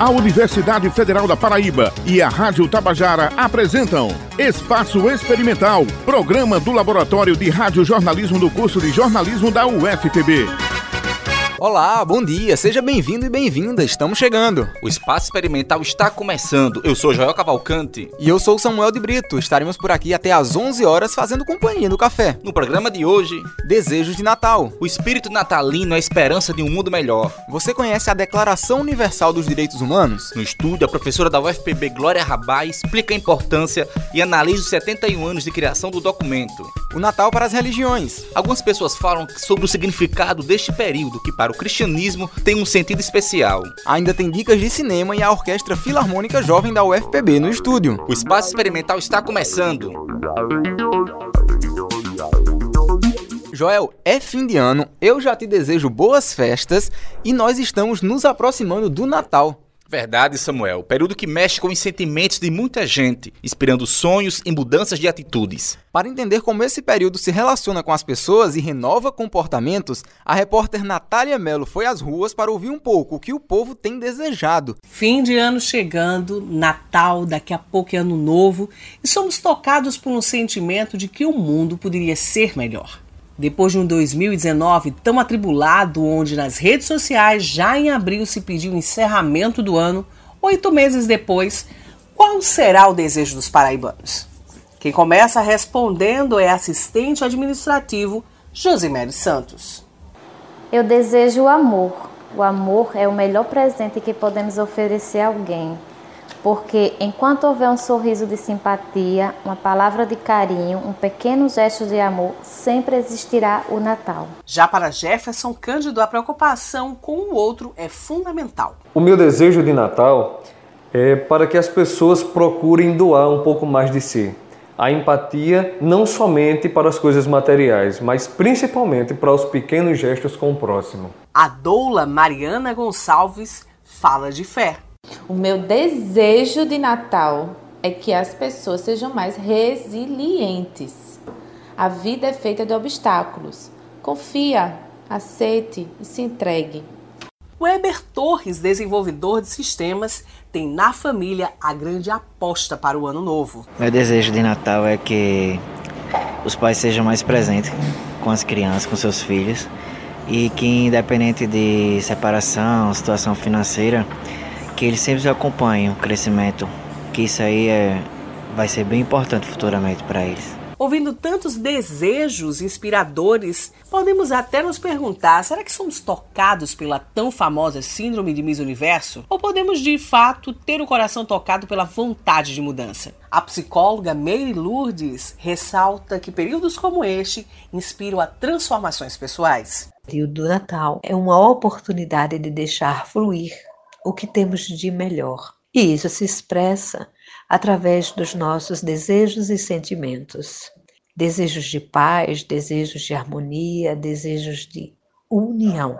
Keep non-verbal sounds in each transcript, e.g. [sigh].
A Universidade Federal da Paraíba e a Rádio Tabajara apresentam Espaço Experimental, programa do Laboratório de Rádio Jornalismo do curso de Jornalismo da UFPB. Olá, bom dia, seja bem-vindo e bem-vinda, estamos chegando. O Espaço Experimental está começando. Eu sou Joel Cavalcante. E eu sou Samuel de Brito. Estaremos por aqui até às 11 horas fazendo companhia no café. No programa de hoje, Desejos de Natal. O espírito natalino é a esperança de um mundo melhor. Você conhece a Declaração Universal dos Direitos Humanos? No estúdio, a professora da UFPB Glória Rabá explica a importância e analisa os 71 anos de criação do documento. O Natal para as religiões. Algumas pessoas falam sobre o significado deste período que para para o cristianismo tem um sentido especial. Ainda tem dicas de cinema e a Orquestra Filarmônica Jovem da UFPB no estúdio. O Espaço Experimental está começando. Joel, é fim de ano, eu já te desejo boas festas e nós estamos nos aproximando do Natal. Verdade, Samuel. Período que mexe com os sentimentos de muita gente, inspirando sonhos e mudanças de atitudes. Para entender como esse período se relaciona com as pessoas e renova comportamentos, a repórter Natália Mello foi às ruas para ouvir um pouco o que o povo tem desejado. Fim de ano chegando, Natal, daqui a pouco é ano novo, e somos tocados por um sentimento de que o mundo poderia ser melhor. Depois de um 2019 tão atribulado, onde nas redes sociais já em abril se pediu o encerramento do ano, oito meses depois, qual será o desejo dos paraibanos? Quem começa respondendo é assistente administrativo Josimério Santos. Eu desejo o amor. O amor é o melhor presente que podemos oferecer a alguém porque enquanto houver um sorriso de simpatia, uma palavra de carinho, um pequeno gesto de amor, sempre existirá o Natal. Já para Jefferson Cândido, a preocupação com o outro é fundamental. O meu desejo de Natal é para que as pessoas procurem doar um pouco mais de si. A empatia não somente para as coisas materiais, mas principalmente para os pequenos gestos com o próximo. A doula Mariana Gonçalves fala de fé. O meu desejo de Natal é que as pessoas sejam mais resilientes. A vida é feita de obstáculos. Confia, aceite e se entregue. Weber Torres, desenvolvedor de sistemas, tem na família a grande aposta para o ano novo. Meu desejo de Natal é que os pais sejam mais presentes com as crianças, com seus filhos, e que independente de separação, situação financeira, que eles sempre acompanhem o crescimento, que isso aí é, vai ser bem importante futuramente para eles. Ouvindo tantos desejos inspiradores, podemos até nos perguntar: será que somos tocados pela tão famosa Síndrome de Miss Universo? Ou podemos de fato ter o coração tocado pela vontade de mudança? A psicóloga Meire Lourdes ressalta que períodos como este inspiram a transformações pessoais. O período do Natal é uma oportunidade de deixar fluir o que temos de melhor. E isso se expressa através dos nossos desejos e sentimentos. Desejos de paz, desejos de harmonia, desejos de união.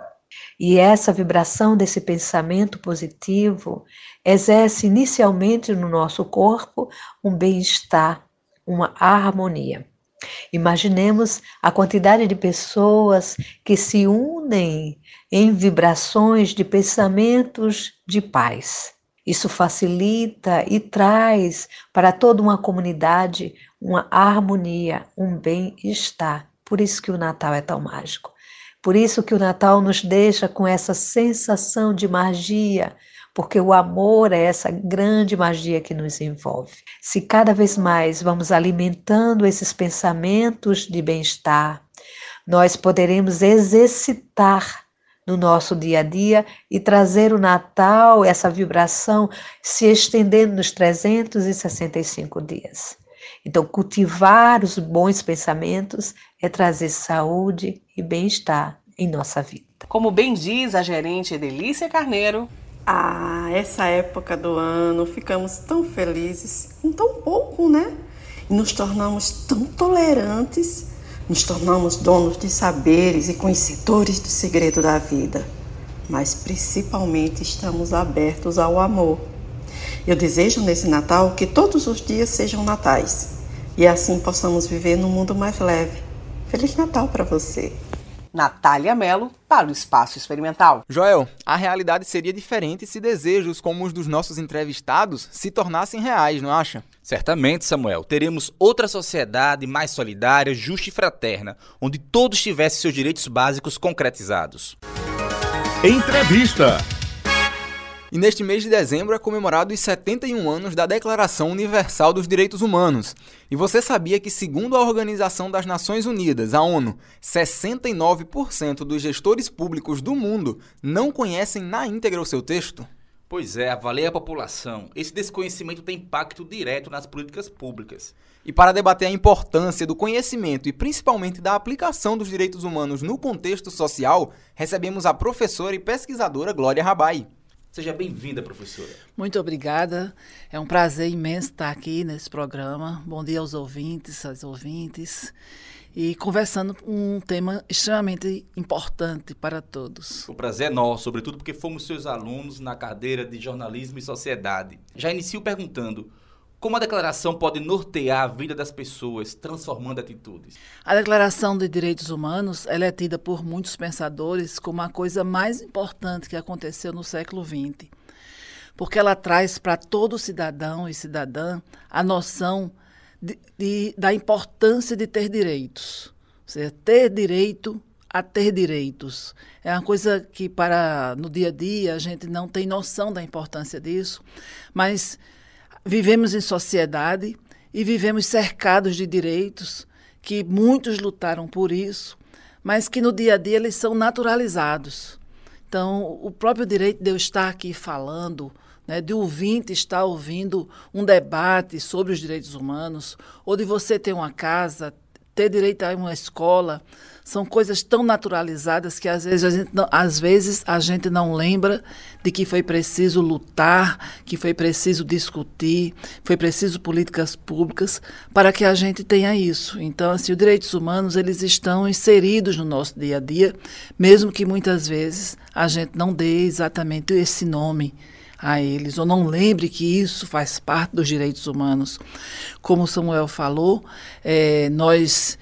E essa vibração desse pensamento positivo exerce inicialmente no nosso corpo um bem-estar, uma harmonia. Imaginemos a quantidade de pessoas que se unem em vibrações de pensamentos de paz. Isso facilita e traz para toda uma comunidade uma harmonia, um bem-estar. Por isso que o Natal é tão mágico. Por isso que o Natal nos deixa com essa sensação de magia, porque o amor é essa grande magia que nos envolve. Se cada vez mais vamos alimentando esses pensamentos de bem-estar, nós poderemos exercitar no nosso dia a dia e trazer o Natal, essa vibração, se estendendo nos 365 dias. Então, cultivar os bons pensamentos é trazer saúde e bem-estar em nossa vida. Como bem diz a gerente Delícia Carneiro, ah, essa época do ano ficamos tão felizes com tão pouco, né? E nos tornamos tão tolerantes, nos tornamos donos de saberes e conhecedores do segredo da vida. Mas principalmente estamos abertos ao amor. Eu desejo nesse Natal que todos os dias sejam natais e assim possamos viver num mundo mais leve. Feliz Natal para você! Natália Mello, para o Espaço Experimental. Joel, a realidade seria diferente se desejos como os dos nossos entrevistados se tornassem reais, não acha? Certamente, Samuel. Teremos outra sociedade mais solidária, justa e fraterna, onde todos tivessem seus direitos básicos concretizados. Entrevista. E neste mês de dezembro é comemorado os 71 anos da Declaração Universal dos Direitos Humanos. E você sabia que, segundo a Organização das Nações Unidas, a ONU, 69% dos gestores públicos do mundo não conhecem na íntegra o seu texto? Pois é, avalie a população. Esse desconhecimento tem impacto direto nas políticas públicas. E para debater a importância do conhecimento e principalmente da aplicação dos direitos humanos no contexto social, recebemos a professora e pesquisadora Glória Rabai. Seja bem-vinda, professora. Muito obrigada. É um prazer imenso estar aqui nesse programa. Bom dia aos ouvintes, às ouvintes. E conversando um tema extremamente importante para todos. O prazer é nosso, sobretudo porque fomos seus alunos na cadeira de jornalismo e sociedade. Já inicio perguntando: como a declaração pode nortear a vida das pessoas, transformando atitudes? A Declaração de Direitos Humanos é tida por muitos pensadores como a coisa mais importante que aconteceu no século XX, porque ela traz para todo cidadão e cidadã a noção de, de, da importância de ter direitos, ou seja, ter direito a ter direitos. É uma coisa que para no dia a dia a gente não tem noção da importância disso, mas vivemos em sociedade e vivemos cercados de direitos que muitos lutaram por isso, mas que no dia a dia eles são naturalizados. Então, o próprio direito de eu estar aqui falando, né, de ouvinte estar ouvindo um debate sobre os direitos humanos, ou de você ter uma casa, ter direito a uma escola, são coisas tão naturalizadas que às vezes, a gente não, às vezes a gente não lembra de que foi preciso lutar, que foi preciso discutir, foi preciso políticas públicas para que a gente tenha isso. Então, assim, os direitos humanos eles estão inseridos no nosso dia a dia, mesmo que muitas vezes a gente não dê exatamente esse nome a eles, ou não lembre que isso faz parte dos direitos humanos. Como Samuel falou, é, nós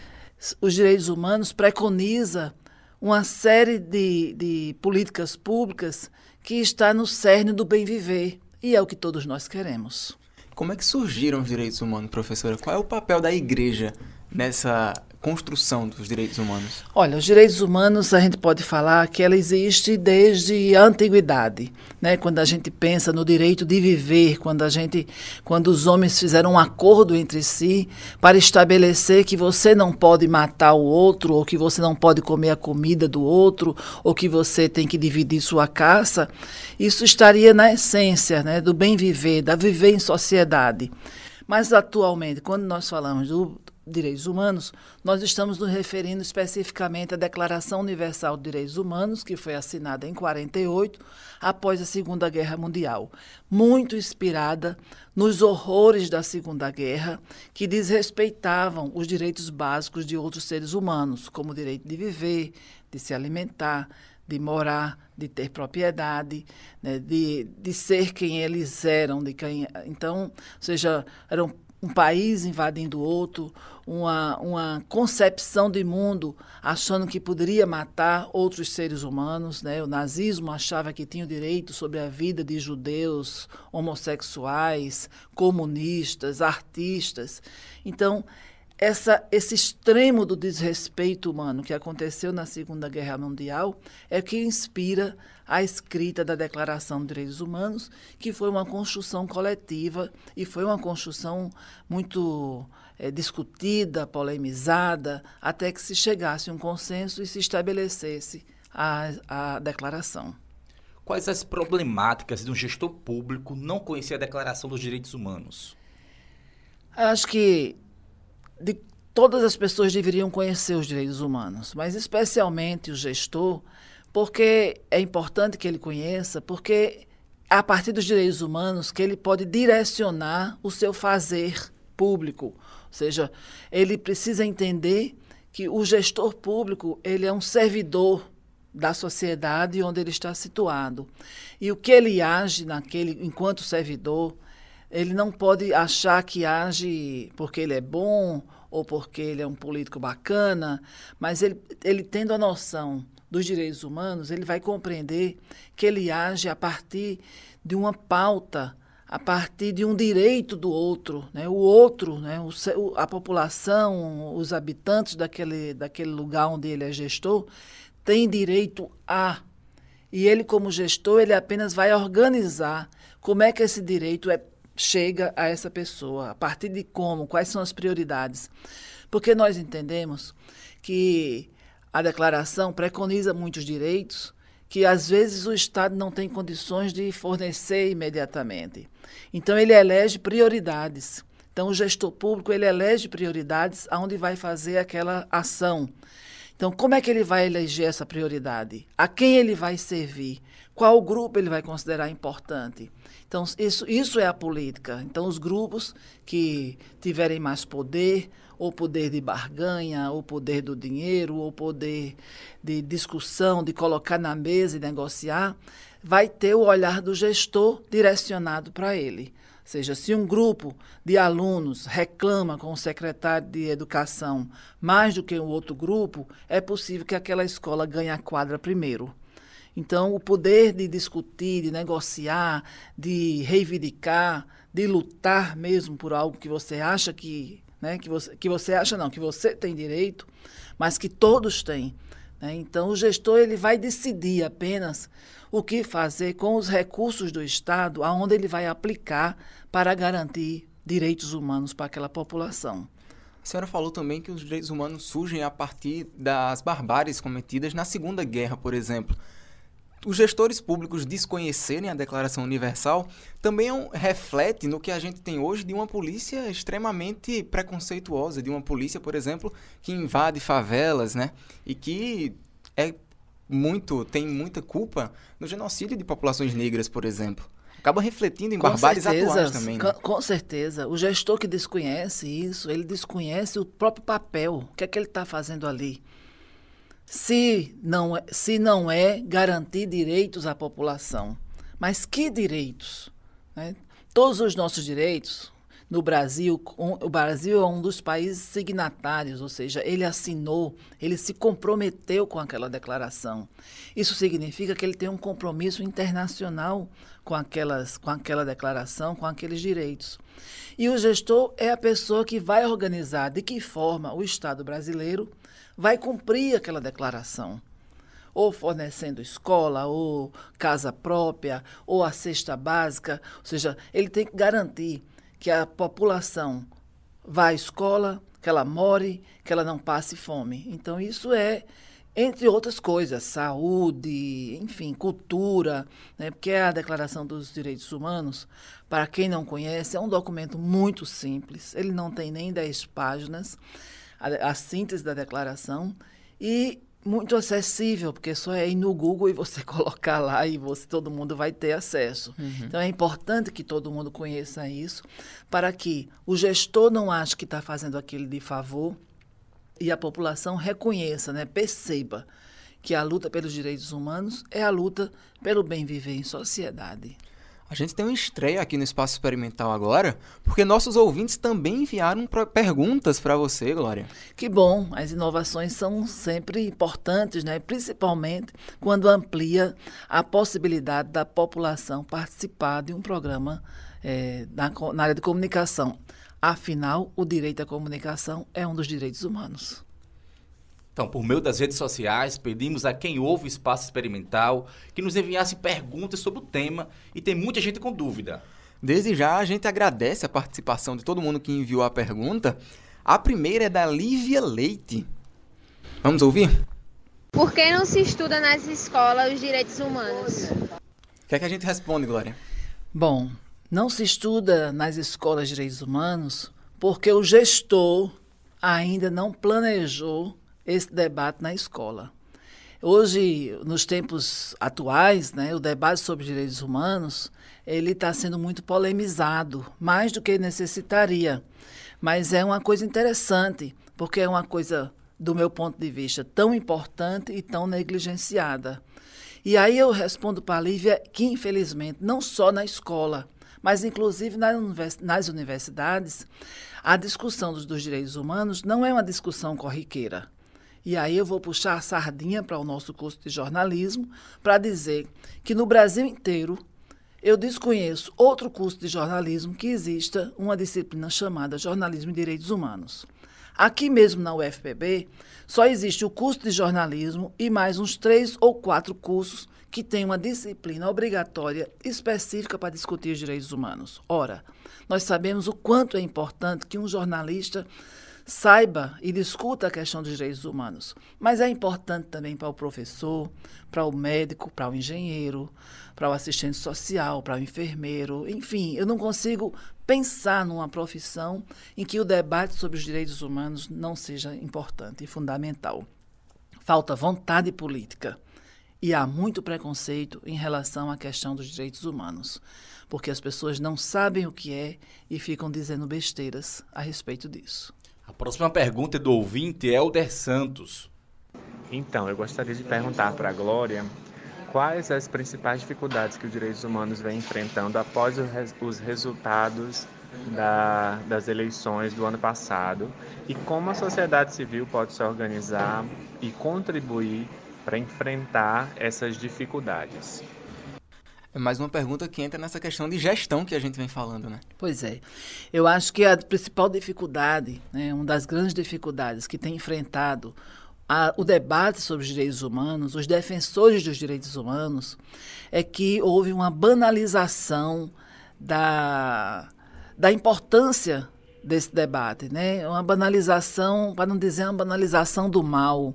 os direitos humanos preconiza uma série de, de políticas públicas que está no cerne do bem viver e é o que todos nós queremos. Como é que surgiram os direitos humanos, professora? Qual é o papel da igreja nessa construção dos direitos humanos? Olha, os direitos humanos a gente pode falar que ela existe desde a antiguidade, né? Quando a gente pensa no direito de viver, quando a gente, quando os homens fizeram um acordo entre si para estabelecer que você não pode matar o outro, ou que você não pode comer a comida do outro, ou que você tem que dividir sua caça, isso estaria na essência, né, do bem viver, da viver em sociedade. Mas atualmente, quando nós falamos do, direitos humanos, nós estamos nos referindo especificamente à Declaração Universal de Direitos Humanos, que foi assinada em 48, após a Segunda Guerra Mundial, muito inspirada nos horrores da Segunda Guerra, que desrespeitavam os direitos básicos de outros seres humanos, como o direito de viver, de se alimentar, de morar, de ter propriedade, né, de, de ser quem eles eram, de quem, então, ou seja, eram um país invadindo outro, uma, uma concepção de mundo achando que poderia matar outros seres humanos. Né? O nazismo achava que tinha o direito sobre a vida de judeus, homossexuais, comunistas, artistas. Então, essa, esse extremo do desrespeito humano que aconteceu na Segunda Guerra Mundial é que inspira a escrita da Declaração de Direitos Humanos, que foi uma construção coletiva e foi uma construção muito é, discutida, polemizada, até que se chegasse a um consenso e se estabelecesse a, a declaração. Quais as problemáticas de um gestor público não conhecer a Declaração dos Direitos Humanos? Acho que de todas as pessoas deveriam conhecer os direitos humanos, mas especialmente o gestor, porque é importante que ele conheça, porque é a partir dos direitos humanos que ele pode direcionar o seu fazer público, ou seja, ele precisa entender que o gestor público ele é um servidor da sociedade onde ele está situado. E o que ele age naquele enquanto servidor ele não pode achar que age porque ele é bom ou porque ele é um político bacana, mas ele, ele tendo a noção dos direitos humanos, ele vai compreender que ele age a partir de uma pauta, a partir de um direito do outro. Né? O outro, né? O, a população, os habitantes daquele, daquele lugar onde ele é gestor, tem direito a. E ele, como gestor, ele apenas vai organizar como é que esse direito é, chega a essa pessoa, a partir de como, quais são as prioridades. Porque nós entendemos que a declaração preconiza muitos direitos que às vezes o Estado não tem condições de fornecer imediatamente. Então ele elege prioridades. Então o gestor público ele elege prioridades aonde vai fazer aquela ação. Então como é que ele vai eleger essa prioridade? A quem ele vai servir? Qual grupo ele vai considerar importante? Então isso, isso é a política. Então os grupos que tiverem mais poder, ou poder de barganha, ou poder do dinheiro, ou poder de discussão, de colocar na mesa e negociar, vai ter o olhar do gestor direcionado para ele. Ou seja, se um grupo de alunos reclama com o secretário de educação mais do que o um outro grupo, é possível que aquela escola ganhe a quadra primeiro. Então, o poder de discutir, de negociar, de reivindicar, de lutar mesmo por algo que você acha que né? Que você, que você acha não, que você tem direito, mas que todos têm. Né? Então, o gestor ele vai decidir apenas o que fazer com os recursos do Estado, aonde ele vai aplicar para garantir direitos humanos para aquela população. A senhora falou também que os direitos humanos surgem a partir das barbáries cometidas na Segunda Guerra, por exemplo os gestores públicos desconhecerem a Declaração Universal também é reflete no que a gente tem hoje de uma polícia extremamente preconceituosa, de uma polícia, por exemplo, que invade favelas, né? E que é muito, tem muita culpa no genocídio de populações negras, por exemplo. Acaba refletindo em barbáries atuais também. Né? Com, com certeza. O gestor que desconhece isso, ele desconhece o próprio papel. O que é que ele está fazendo ali? Se não, é, se não é garantir direitos à população. Mas que direitos? Né? Todos os nossos direitos, no Brasil, o Brasil é um dos países signatários, ou seja, ele assinou, ele se comprometeu com aquela declaração. Isso significa que ele tem um compromisso internacional com, aquelas, com aquela declaração, com aqueles direitos. E o gestor é a pessoa que vai organizar de que forma o Estado brasileiro vai cumprir aquela declaração. Ou fornecendo escola, ou casa própria, ou a cesta básica. Ou seja, ele tem que garantir que a população vá à escola, que ela more, que ela não passe fome. Então, isso é, entre outras coisas, saúde, enfim, cultura, né? porque a Declaração dos Direitos Humanos, para quem não conhece, é um documento muito simples, ele não tem nem 10 páginas a, a síntese da declaração e muito acessível, porque só é ir no Google e você [laughs] colocar lá e você todo mundo vai ter acesso. Uhum. Então é importante que todo mundo conheça isso, para que o gestor não ache que está fazendo aquilo de favor e a população reconheça, né, perceba que a luta pelos direitos humanos é a luta pelo bem viver em sociedade. A gente tem uma estreia aqui no Espaço Experimental agora, porque nossos ouvintes também enviaram perguntas para você, Glória. Que bom, as inovações são sempre importantes, né? principalmente quando amplia a possibilidade da população participar de um programa é, na, na área de comunicação. Afinal, o direito à comunicação é um dos direitos humanos. Então, por meio das redes sociais, pedimos a quem ouve o Espaço Experimental que nos enviasse perguntas sobre o tema e tem muita gente com dúvida. Desde já, a gente agradece a participação de todo mundo que enviou a pergunta. A primeira é da Lívia Leite. Vamos ouvir? Por que não se estuda nas escolas os direitos humanos? O que é que a gente responde, Glória? Bom, não se estuda nas escolas direitos humanos porque o gestor ainda não planejou esse debate na escola. Hoje, nos tempos atuais, né, o debate sobre direitos humanos ele está sendo muito polemizado, mais do que necessitaria. Mas é uma coisa interessante, porque é uma coisa, do meu ponto de vista, tão importante e tão negligenciada. E aí eu respondo para a Lívia que, infelizmente, não só na escola, Mas, inclusive, nas universidades, a discussão dos, direitos humanos não é uma discussão corriqueira. E aí eu vou puxar a sardinha para o nosso curso de jornalismo para dizer que no Brasil inteiro eu desconheço outro curso de jornalismo que exista uma disciplina chamada Jornalismo e Direitos Humanos. Aqui mesmo na UFPB, só existe o curso de jornalismo e mais uns três ou quatro cursos que têm uma disciplina obrigatória específica para discutir os direitos humanos. Ora, nós sabemos o quanto é importante que um jornalista saiba e discuta a questão dos direitos humanos, mas é importante também para o professor, para o médico, para o engenheiro, para o assistente social, para o enfermeiro, enfim, eu não consigo pensar numa profissão em que o debate sobre os direitos humanos não seja importante e fundamental. Falta vontade política e há muito preconceito em relação à questão dos direitos humanos, porque as pessoas não sabem o que é e ficam dizendo besteiras a respeito disso. A próxima pergunta é do ouvinte Helder Santos. Então, eu gostaria de perguntar para a Glória quais as principais dificuldades que os direitos humanos vem enfrentando após os resultados da, das eleições do ano passado e como a sociedade civil pode se organizar e contribuir para enfrentar essas dificuldades. É mais uma pergunta que entra nessa questão de gestão que a gente vem falando, né? Pois é. Eu acho que a principal dificuldade, né, uma das grandes dificuldades que tem enfrentado a, o debate sobre os direitos humanos, os defensores dos direitos humanos, é que houve uma banalização da, da importância desse debate, né? Uma banalização, para não dizer uma banalização do mal,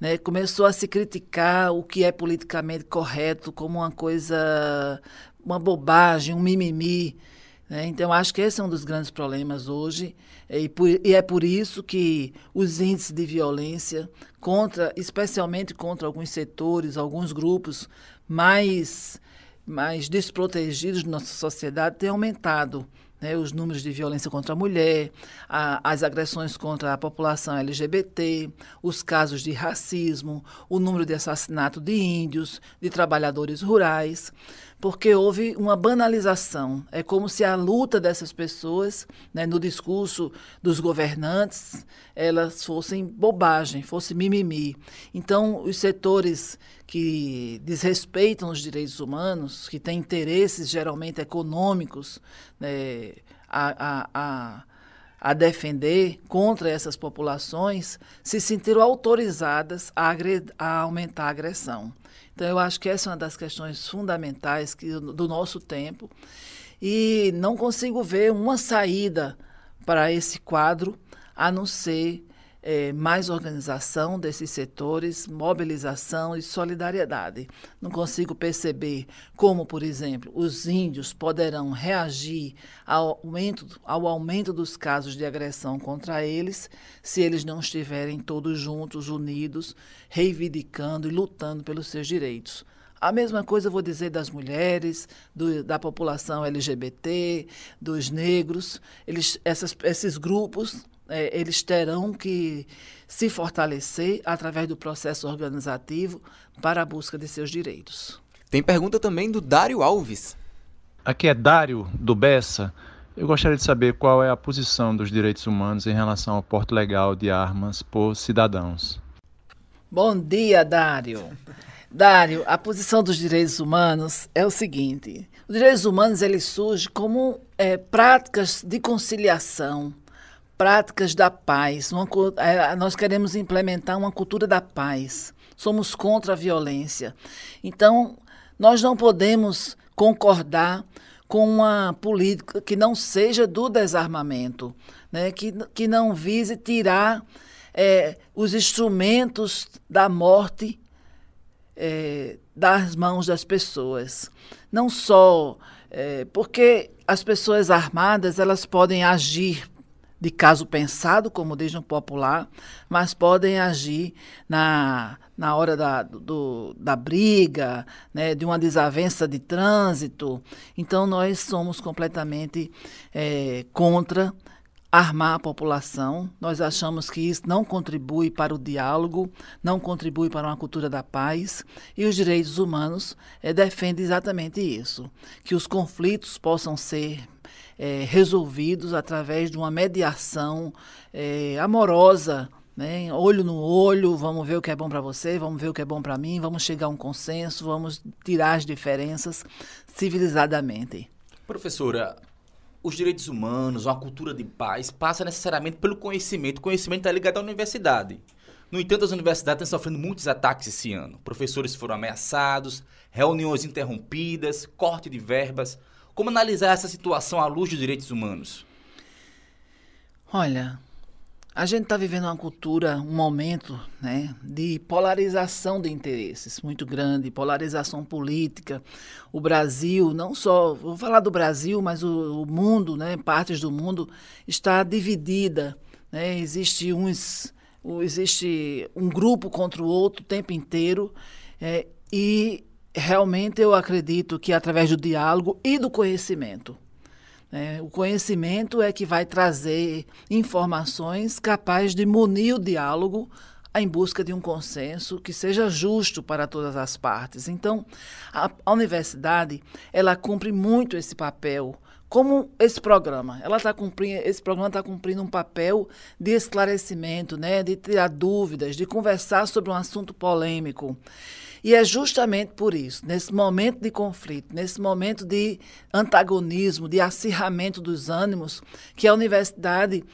né? Começou a se criticar o que é politicamente correto como uma coisa, uma bobagem, um mimimi, né? Então, acho que esse é um dos grandes problemas hoje, e, por, e, é por isso que os índices de violência, contra, especialmente contra alguns setores, alguns grupos mais, mais desprotegidos da nossa sociedade, têm aumentado. Né, os números de violência contra a mulher, a, as agressões contra a população LGBT, os casos de racismo, o número de assassinato de índios, de trabalhadores rurais porque houve uma banalização. É como se a luta dessas pessoas, né, no discurso dos governantes, elas fossem bobagem, fosse mimimi. Então, os setores que desrespeitam os direitos humanos, que têm interesses geralmente econômicos né, a, a, a a defender contra essas populações se sentiram autorizadas a, a, aumentar a agressão. Então, eu acho que essa é uma das questões fundamentais que, do nosso tempo. E não consigo ver uma saída para esse quadro a não ser é, mais organização desses setores, mobilização e solidariedade. Não consigo perceber como, por exemplo, os índios poderão reagir ao aumento, ao aumento dos casos de agressão contra eles se eles não estiverem todos juntos, unidos, reivindicando e lutando pelos seus direitos. A mesma coisa eu vou dizer das mulheres, do, da população LGBT, dos negros. Eles, essas, esses grupos é, eles terão que se fortalecer através do processo organizativo para a busca de seus direitos. Tem pergunta também do Dário Alves. Aqui é Dário, do Bessa. Eu gostaria de saber qual é a posição dos direitos humanos em relação ao porte legal de armas por cidadãos. Bom dia, Dário. Dário, a posição dos direitos humanos é o seguinte: os direitos humanos ele surge como é, práticas de conciliação, práticas da paz. Uma, é, nós queremos implementar uma cultura da paz. Somos contra a violência. Então, nós não podemos concordar com uma política que não seja do desarmamento, né? que, que não vise tirar é, os instrumentos da morte é, das mãos das pessoas. Não só é, porque as pessoas armadas elas podem agir de caso pensado, como diz no popular, mas podem agir na, na hora da, do, da briga, né, de uma desavença de trânsito. Então, nós somos completamente é, contra armar a população. Nós achamos que isso não contribui para o diálogo, não contribui para uma cultura da paz. E os direitos humanos é, defendem exatamente isso: que os conflitos possam ser é, resolvidos através de uma mediação é, amorosa. Né? Olho no olho, vamos ver o que é bom para você, vamos ver o que é bom para mim, vamos chegar a um consenso, vamos tirar as diferenças civilizadamente. Professora, os direitos humanos, uma cultura de paz, passa necessariamente pelo conhecimento. O conhecimento está ligado à universidade. No entanto, as universidades estão sofrendo muitos ataques esse ano. Professores foram ameaçados, reuniões interrompidas, corte de verbas. Como analisar essa situação à luz dos direitos humanos? Olha, a gente está vivendo uma cultura, um momento né, de polarização de interesses muito grande, polarização política. O Brasil, não só, vou falar do Brasil, mas o, o mundo, né, partes do mundo, está dividida. Né, existe, uns, existe um grupo contra o outro o tempo inteiro. É, e realmente eu acredito que através do diálogo e do conhecimento, é, o conhecimento é que vai trazer informações capazes de munir o diálogo em busca de um consenso que seja justo para todas as partes. Então, a, a universidade ela cumpre muito esse papel como esse programa. Ela está cumprindo, esse programa está cumprindo um papel de esclarecimento, né, de tirar dúvidas, de conversar sobre um assunto polêmico. E é justamente por isso, nesse momento de conflito, nesse momento de antagonismo, de acirramento dos ânimos, que a universidade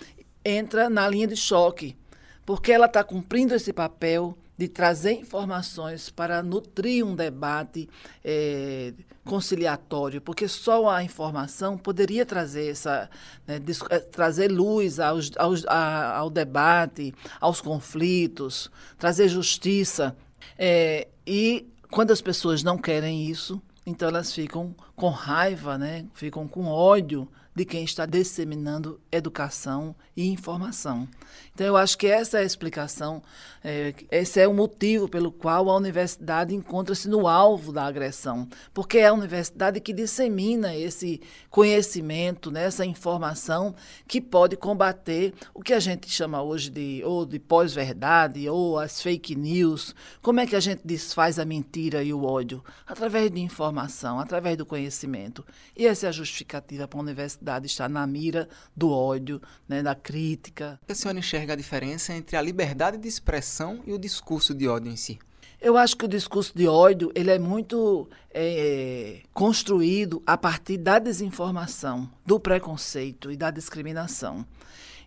entra na linha de choque, porque ela está cumprindo esse papel de trazer informações para nutrir um debate é, conciliatório, porque só a informação poderia trazer essa né, eh, trazer luz aos, aos, a, ao debate, aos conflitos, trazer justiça. É, e quando as pessoas não querem isso, então elas ficam com raiva, né? ficam com ódio de quem está disseminando educação e informação. Então, eu acho que essa é a explicação, é, esse é o motivo pelo qual a universidade encontra-se no alvo da agressão, porque é a universidade que dissemina esse conhecimento, né, essa informação que pode combater o que a gente chama hoje de ou de pós-verdade ou as fake news. Como é que a gente desfaz a mentira e o ódio? Através de informação, através do conhecimento. E essa é a justificativa para a universidade estar na mira do ódio, né, da crítica. A senhora enxerga a diferença entre a liberdade de expressão e o discurso de ódio em si? Eu acho que o discurso de ódio ele é muito é, construído a partir da desinformação, do preconceito e da discriminação.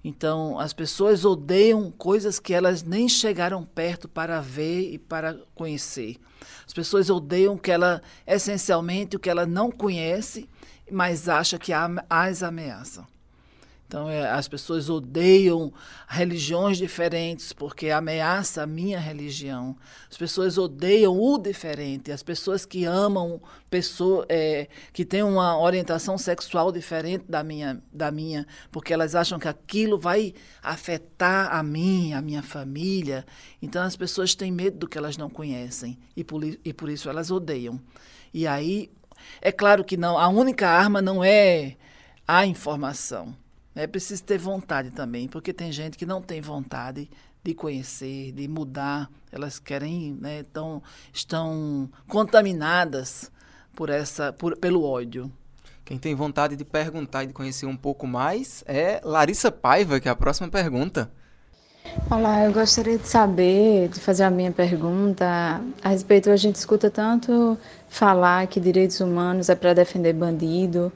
Então, as pessoas odeiam coisas que elas nem chegaram perto para ver e para conhecer. As pessoas odeiam que ela, essencialmente, o que ela não conhece, mas acha que as ameaçam. Então, é, as pessoas odeiam religiões diferentes porque ameaça a minha religião. As pessoas odeiam o diferente. As pessoas que amam pessoa, é, que têm uma orientação sexual diferente da minha, da minha, porque elas acham que aquilo vai afetar a mim, a minha família. Então, as pessoas têm medo do que elas não conhecem e por, e por isso elas odeiam. E aí, é claro que não. A única arma não é a informação é preciso ter vontade também, porque tem gente que não tem vontade de conhecer, de mudar. Elas querem, né, tão, estão contaminadas por essa, por, pelo ódio. Quem tem vontade de perguntar e de conhecer um pouco mais é Larissa Paiva, que é a próxima pergunta. Olá, eu gostaria de saber, de fazer a minha pergunta a respeito. A gente escuta tanto falar que direitos humanos é para defender bandido,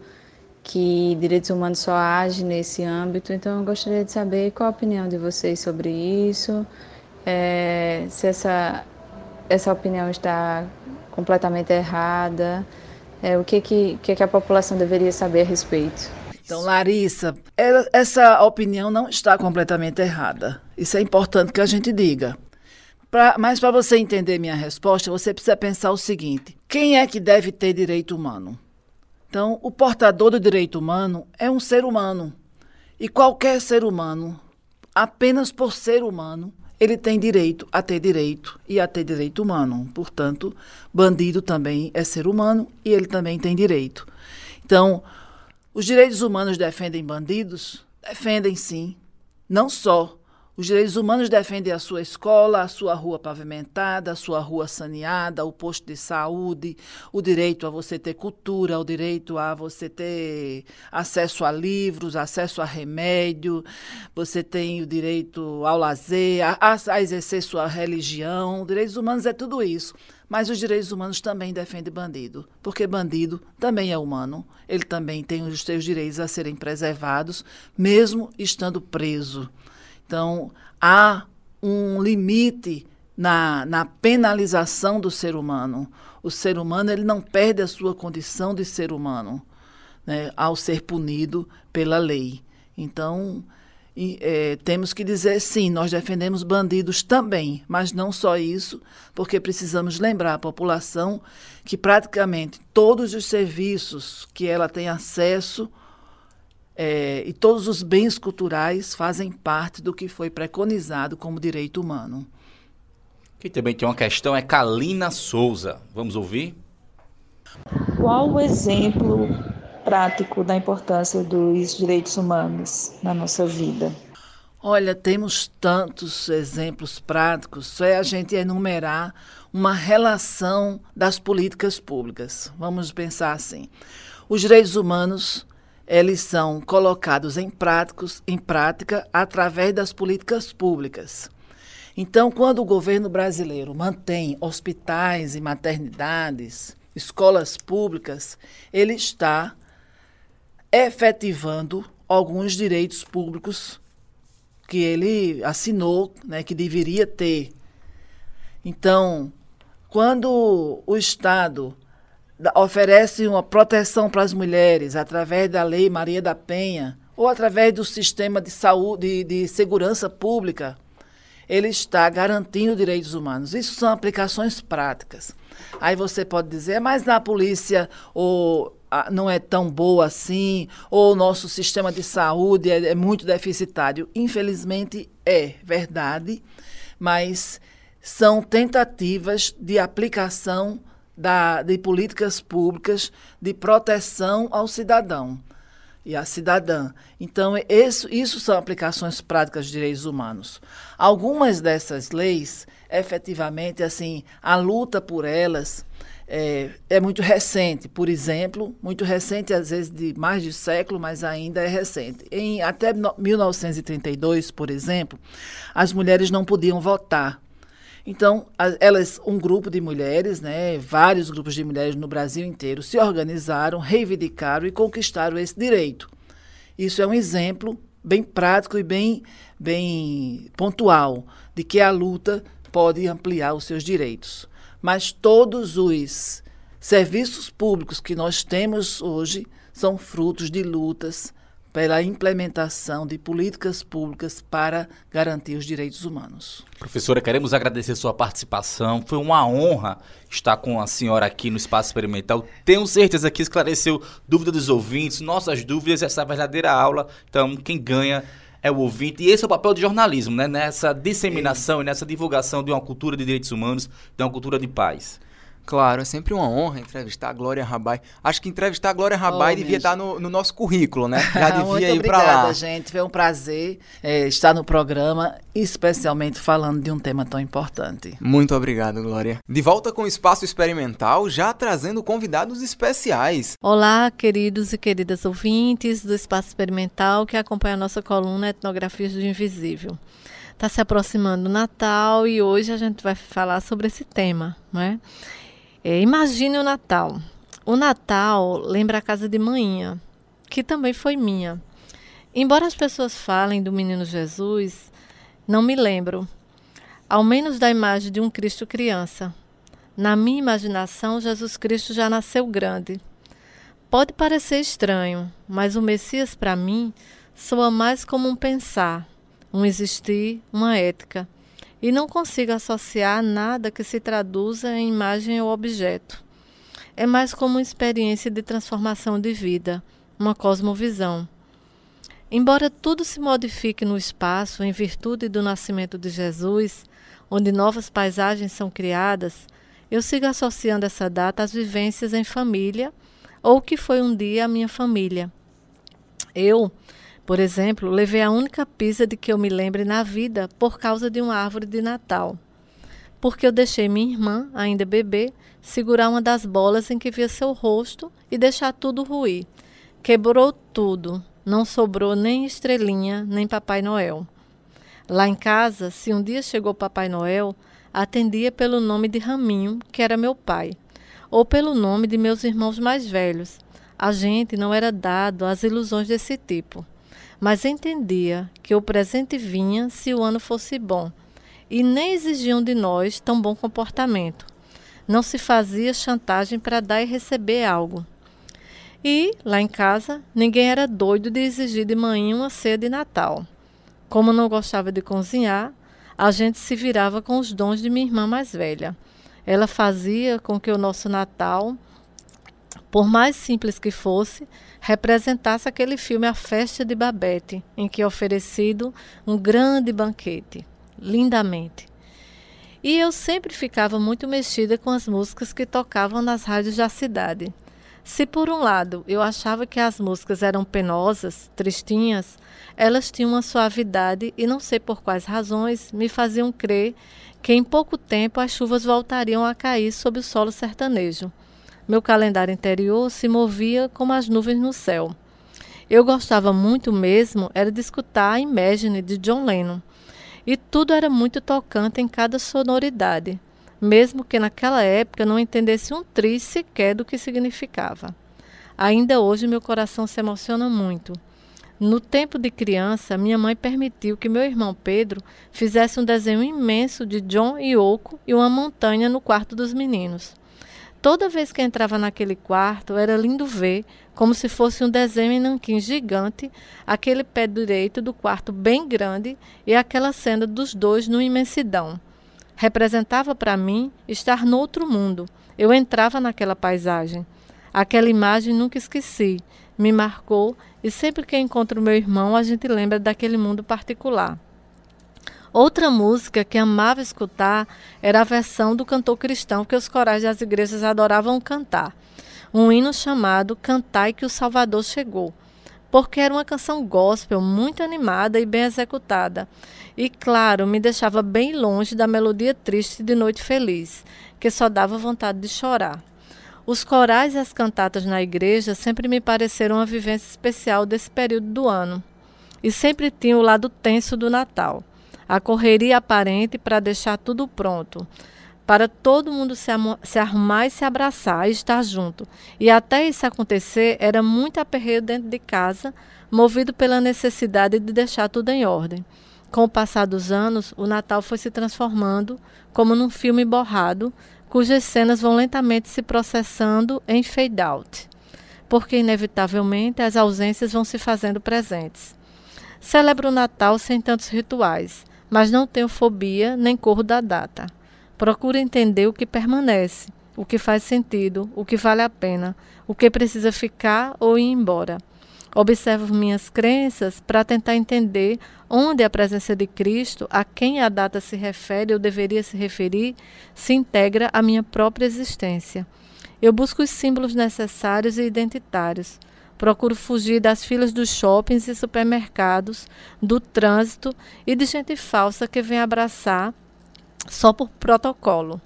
que direitos humanos só age nesse âmbito. Então, eu gostaria de saber qual a opinião de vocês sobre isso, é, se essa, essa opinião está completamente errada, é, o que, que, que, que a população deveria saber a respeito. Então, Larissa, essa opinião não está completamente errada. Isso é importante que a gente diga. Pra, mas para você entender minha resposta, você precisa pensar o seguinte: quem é que deve ter direito humano? Então, o portador do direito humano é um ser humano. E qualquer ser humano, apenas por ser humano, ele tem direito a ter direito e a ter direito humano. Portanto, bandido também é ser humano e ele também tem direito. Então, os direitos humanos defendem bandidos? Defendem sim. Não só os direitos humanos defendem a sua escola, a sua rua pavimentada, a sua rua saneada, o posto de saúde, o direito a você ter cultura, o direito a você ter acesso a livros, acesso a remédio, você tem o direito ao lazer, a, a exercer sua religião. Direitos humanos é tudo isso. Mas os direitos humanos também defendem bandido, porque bandido também é humano. Ele também tem os seus direitos a serem preservados, mesmo estando preso. Então, há um limite na, na penalização do ser humano. O ser humano ele não perde a sua condição de ser humano né, ao ser punido pela lei. Então, e, é, temos que dizer sim, nós defendemos bandidos também, mas não só isso, porque precisamos lembrar a população que praticamente todos os serviços que ela tem acesso é, e todos os bens culturais fazem parte do que foi preconizado como direito humano. Quem também tem uma questão é Kalina Souza. Vamos ouvir? Qual o exemplo prático da importância dos direitos humanos na nossa vida? Olha, temos tantos exemplos práticos, só é a gente enumerar uma relação das políticas públicas. Vamos pensar assim: os direitos humanos eles são colocados em, práticos, em prática através das políticas públicas. Então, quando o governo brasileiro mantém hospitais e maternidades, escolas públicas, ele está efetivando alguns direitos públicos que ele assinou, né, que deveria ter. Então, quando o Estado oferece uma proteção para as mulheres através da Lei Maria da Penha ou através do sistema de saúde, de, de segurança pública, ele está garantindo direitos humanos. Isso são aplicações práticas. Aí você pode dizer, mas na polícia ou não é tão boa assim, ou o nosso sistema de saúde é, é muito deficitário. Infelizmente é verdade, mas são tentativas de aplicação da, de políticas públicas de proteção ao cidadão e à cidadã. Então, isso, isso são aplicações práticas de direitos humanos. Algumas dessas leis, efetivamente, assim, a luta por elas é, é, muito recente. Por exemplo, muito recente, às vezes de mais de século, mas ainda é recente. Em, até 1932, por exemplo, as mulheres não podiam votar. Então, elas, um grupo de mulheres, né, vários grupos de mulheres no Brasil inteiro, se organizaram, reivindicaram e conquistaram esse direito. Isso é um exemplo bem prático e bem, bem pontual de que a luta pode ampliar os seus direitos. Mas todos os serviços públicos que nós temos hoje são frutos de lutas pela implementação de políticas públicas para garantir os direitos humanos. Professora, queremos agradecer sua participação. Foi uma honra estar com a senhora aqui no Espaço Experimental. Tenho certeza que esclareceu dúvidas dos ouvintes, nossas dúvidas, essa verdadeira aula. Então, quem ganha é o ouvinte. E esse é o papel de jornalismo, né? Nessa disseminação e nessa divulgação de uma cultura de direitos humanos, de uma cultura de paz. Claro, é sempre uma honra entrevistar a Glória Rabai. Acho que entrevistar a Glória Rabai oh, devia estar no, no, nosso currículo, né? Já [laughs] devia ir para lá. Obrigada, gente. Foi um prazer é, estar no programa, especialmente falando de um tema tão importante. Muito obrigado, Glória. De volta com o Espaço Experimental, já trazendo convidados especiais. Olá, queridos e queridas ouvintes do Espaço Experimental que acompanha a nossa coluna Etnografias do Invisível. Está se aproximando o Natal e hoje a gente vai falar sobre esse tema, não é? É, imagine o Natal. O Natal lembra a casa de manhã, que também foi minha. Embora as pessoas falem do menino Jesus, não me lembro, ao menos da imagem de um Cristo criança. Na minha imaginação, Jesus Cristo já nasceu grande. Pode parecer estranho, mas o Messias para mim soa mais como um pensar, um existir, uma ética e não consigo associar nada que se traduza em imagem ou objeto. É mais como uma experiência de transformação de vida, uma cosmovisão. Embora tudo se modifique no espaço em virtude do nascimento de Jesus, onde novas paisagens são criadas, eu sigo associando essa data às vivências em família ou que foi um dia a minha família. Eu Por exemplo, levei a única pizza de que eu me lembre na vida por causa de uma árvore de Natal. Porque eu deixei minha irmã, ainda bebê, segurar uma das bolas em que via seu rosto e deixar tudo ruir. Quebrou tudo, não sobrou nem estrelinha, nem Papai Noel. Lá em casa, se um dia chegou Papai Noel, atendia pelo nome de Raminho, que era meu pai, ou pelo nome de meus irmãos mais velhos. A gente não era dado às ilusões desse tipo mas entendia que o presente vinha se o ano fosse bom, e nem exigiam de nós tão bom comportamento. Não se fazia chantagem para dar e receber algo. E, lá em casa, ninguém era doido de exigir de manhã uma ceia de Natal. Como não gostava de cozinhar, a gente se virava com os dons de minha irmã mais velha. Ela fazia com que o nosso Natal, por mais simples que fosse, representasse aquele filme A Festa de Babette, em que é oferecido um grande banquete, lindamente. E eu sempre ficava muito mexida com as músicas que tocavam nas rádios da cidade. Se por um lado eu achava que as músicas eram penosas, tristinhas, elas tinham uma suavidade e não sei por quais razões me faziam crer que em pouco tempo as chuvas voltariam a cair sobre o solo sertanejo. Meu calendário interior se movia como as nuvens no céu. Eu gostava muito mesmo era de escutar a Imagine de John Lennon. E tudo era muito tocante em cada sonoridade, mesmo que naquela época não entendesse um tri sequer do que significava. Ainda hoje meu coração se emociona muito. No tempo de criança, minha mãe permitiu que meu irmão Pedro fizesse um desenho imenso de John e Oco e uma montanha no quarto dos meninos. Toda vez que entrava naquele quarto, era lindo ver, como se fosse um desenho em nanquim gigante, aquele pé direito do quarto bem grande e aquela cena dos dois no imensidão. Representava para mim estar no outro mundo. Eu entrava naquela paisagem. Aquela imagem nunca esqueci, me marcou e sempre que encontro meu irmão, a gente lembra daquele mundo particular. Outra música que amava escutar era a versão do cantor cristão que os corais das igrejas adoravam cantar. Um hino chamado Cantai que o Salvador chegou, porque era uma canção gospel muito animada e bem executada. E claro, me deixava bem longe da melodia triste de Noite Feliz, que só dava vontade de chorar. Os corais e as cantatas na igreja sempre me pareceram uma vivência especial desse período do ano. E sempre tinha o lado tenso do Natal a correria aparente para deixar tudo pronto, para todo mundo se, se arrumar e se abraçar e estar junto. E até isso acontecer, era muito aperreio dentro de casa, movido pela necessidade de deixar tudo em ordem. Com o passar dos anos, o Natal foi se transformando como num filme borrado, cujas cenas vão lentamente se processando em fade out, porque inevitavelmente as ausências vão se fazendo presentes. Celebro o Natal sem tantos rituais, mas não tenho fobia nem corro da data. Procuro entender o que permanece, o que faz sentido, o que vale a pena, o que precisa ficar ou ir embora. Observo minhas crenças para tentar entender onde a presença de Cristo, a quem a data se refere ou deveria se referir, se integra à minha própria existência. Eu busco os símbolos necessários e identitários Procuro fugir das filas dos shoppings e supermercados, do trânsito e de gente falsa que vem abraçar só por protocolo.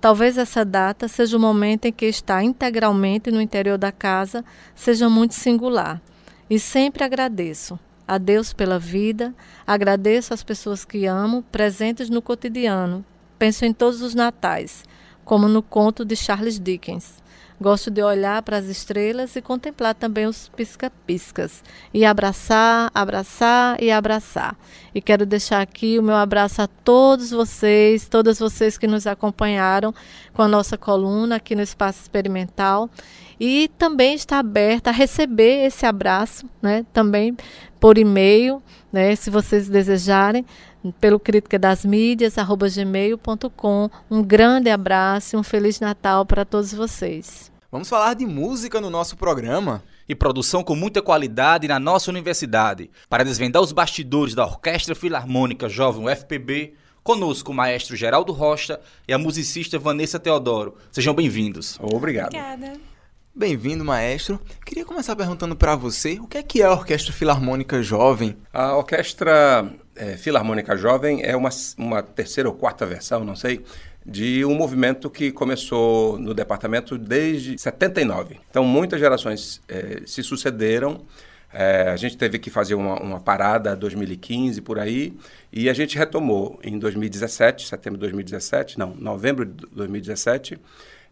Talvez essa data seja o momento em que está integralmente no interior da casa seja muito singular. E sempre agradeço. A Deus pela vida, agradeço às pessoas que amo, presentes no cotidiano. Penso em todos os natais, como no conto de Charles Dickens. Gosto de olhar para as estrelas e contemplar também os pisca-piscas. E abraçar, abraçar e abraçar. E quero deixar aqui o meu abraço a todos vocês, todas vocês que nos acompanharam com a nossa coluna aqui no Espaço Experimental. E também está aberta a receber esse abraço, né? Também por e-mail, né? Se vocês desejarem pelo crítica das mídias, arroba gmail.com. Um grande abraço e um Feliz Natal para todos vocês. Vamos falar de música no nosso programa. E produção com muita qualidade na nossa universidade. Para desvendar os bastidores da Orquestra Filarmônica Jovem UFPB, conosco o maestro Geraldo Rocha e a musicista Vanessa Teodoro. Sejam bem-vindos. Obrigado. Obrigada. Bem-vindo, maestro. Queria começar perguntando para você o que é que é a Orquestra Filarmônica Jovem? A Orquestra é, Filarmônica Jovem é uma, uma terceira ou quarta versão, não sei, de um movimento que começou no departamento desde 79. Então, muitas gerações é, se sucederam. É, a gente teve que fazer uma, uma parada 2015 por aí e a gente retomou em 2017, setembro de 2017, não, novembro de 2017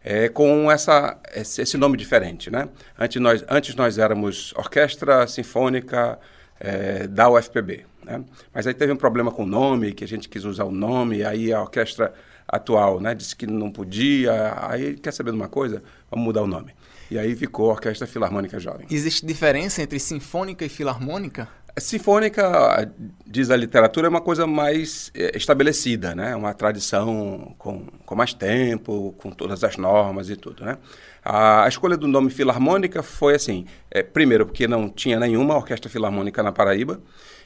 é, com essa, esse nome diferente. Né? Antes, nós, antes nós éramos Orquestra Sinfônica é, da UFPB. Né? Mas aí teve um problema com o nome, que a gente quis usar o nome, aí a orquestra atual né, disse que não podia, aí quer saber de uma coisa? Vamos mudar o nome. E aí ficou a Orquestra Filarmônica Jovem. Existe diferença entre sinfônica e filarmônica? Sinfônica, diz a literatura, é uma coisa mais é, estabelecida, né? Uma tradição com, com mais tempo, com todas as normas e tudo, né? A, a escolha do nome Filarmônica foi assim, é, primeiro porque não tinha nenhuma orquestra filarmônica na Paraíba,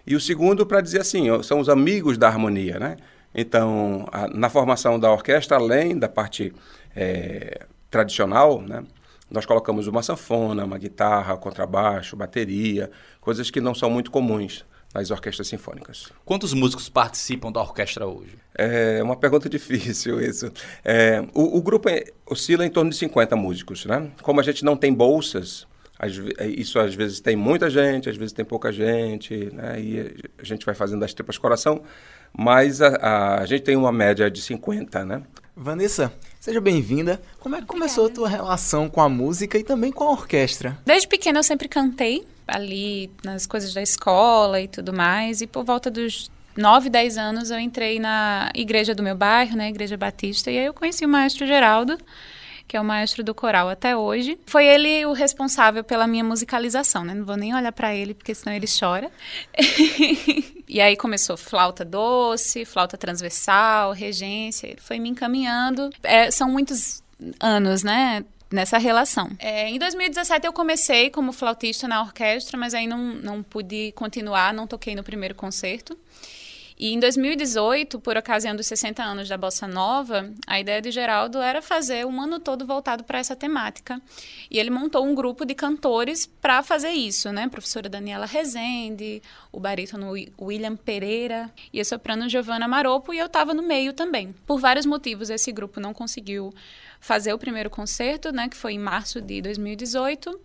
e o segundo para dizer assim, são os amigos da harmonia, né? Então, a, na formação da orquestra, além da parte é, tradicional, né? Nós colocamos uma sanfona, uma guitarra, contrabaixo, bateria, coisas que não são muito comuns nas orquestras sinfônicas. Quantos músicos participam da orquestra hoje? É uma pergunta [laughs] difícil isso. É, o, o, grupo é, oscila em torno de 50 músicos, né? Como a gente não tem bolsas, isso às vezes tem muita gente, às vezes tem pouca gente, né? E a gente vai fazendo as tripas coração, mas a, a, a gente tem uma média de 50, né? Vanessa, seja bem-vinda. Como é que começou a tua relação com a música e também com a orquestra? Desde pequena eu sempre cantei ali nas coisas da escola e tudo mais. E por volta dos 9, 10 anos eu entrei na igreja do meu bairro, na né, Igreja Batista, e aí eu conheci o maestro Geraldo que é o maestro do coral até hoje. Foi ele o responsável pela minha musicalização, né? Não vou nem olhar para ele, porque senão ele chora. [laughs] e aí começou flauta doce, flauta transversal, regência. Ele foi me encaminhando. É, são muitos anos, né? nessa relação. É, em 2017 eu comecei como flautista na orquestra, mas aí não, não pude continuar, não toquei no primeiro concerto. E em 2018, por ocasião dos 60 anos da Bossa Nova, a ideia de Geraldo era fazer um ano todo voltado para essa temática. E ele montou um grupo de cantores para fazer isso, né? A professora Daniela Rezende, o barítono William Pereira e a soprano Giovanna Maropo, e eu estava no meio também. Por vários motivos, esse grupo não conseguiu fazer o primeiro concerto, né? Que foi em março de 2018.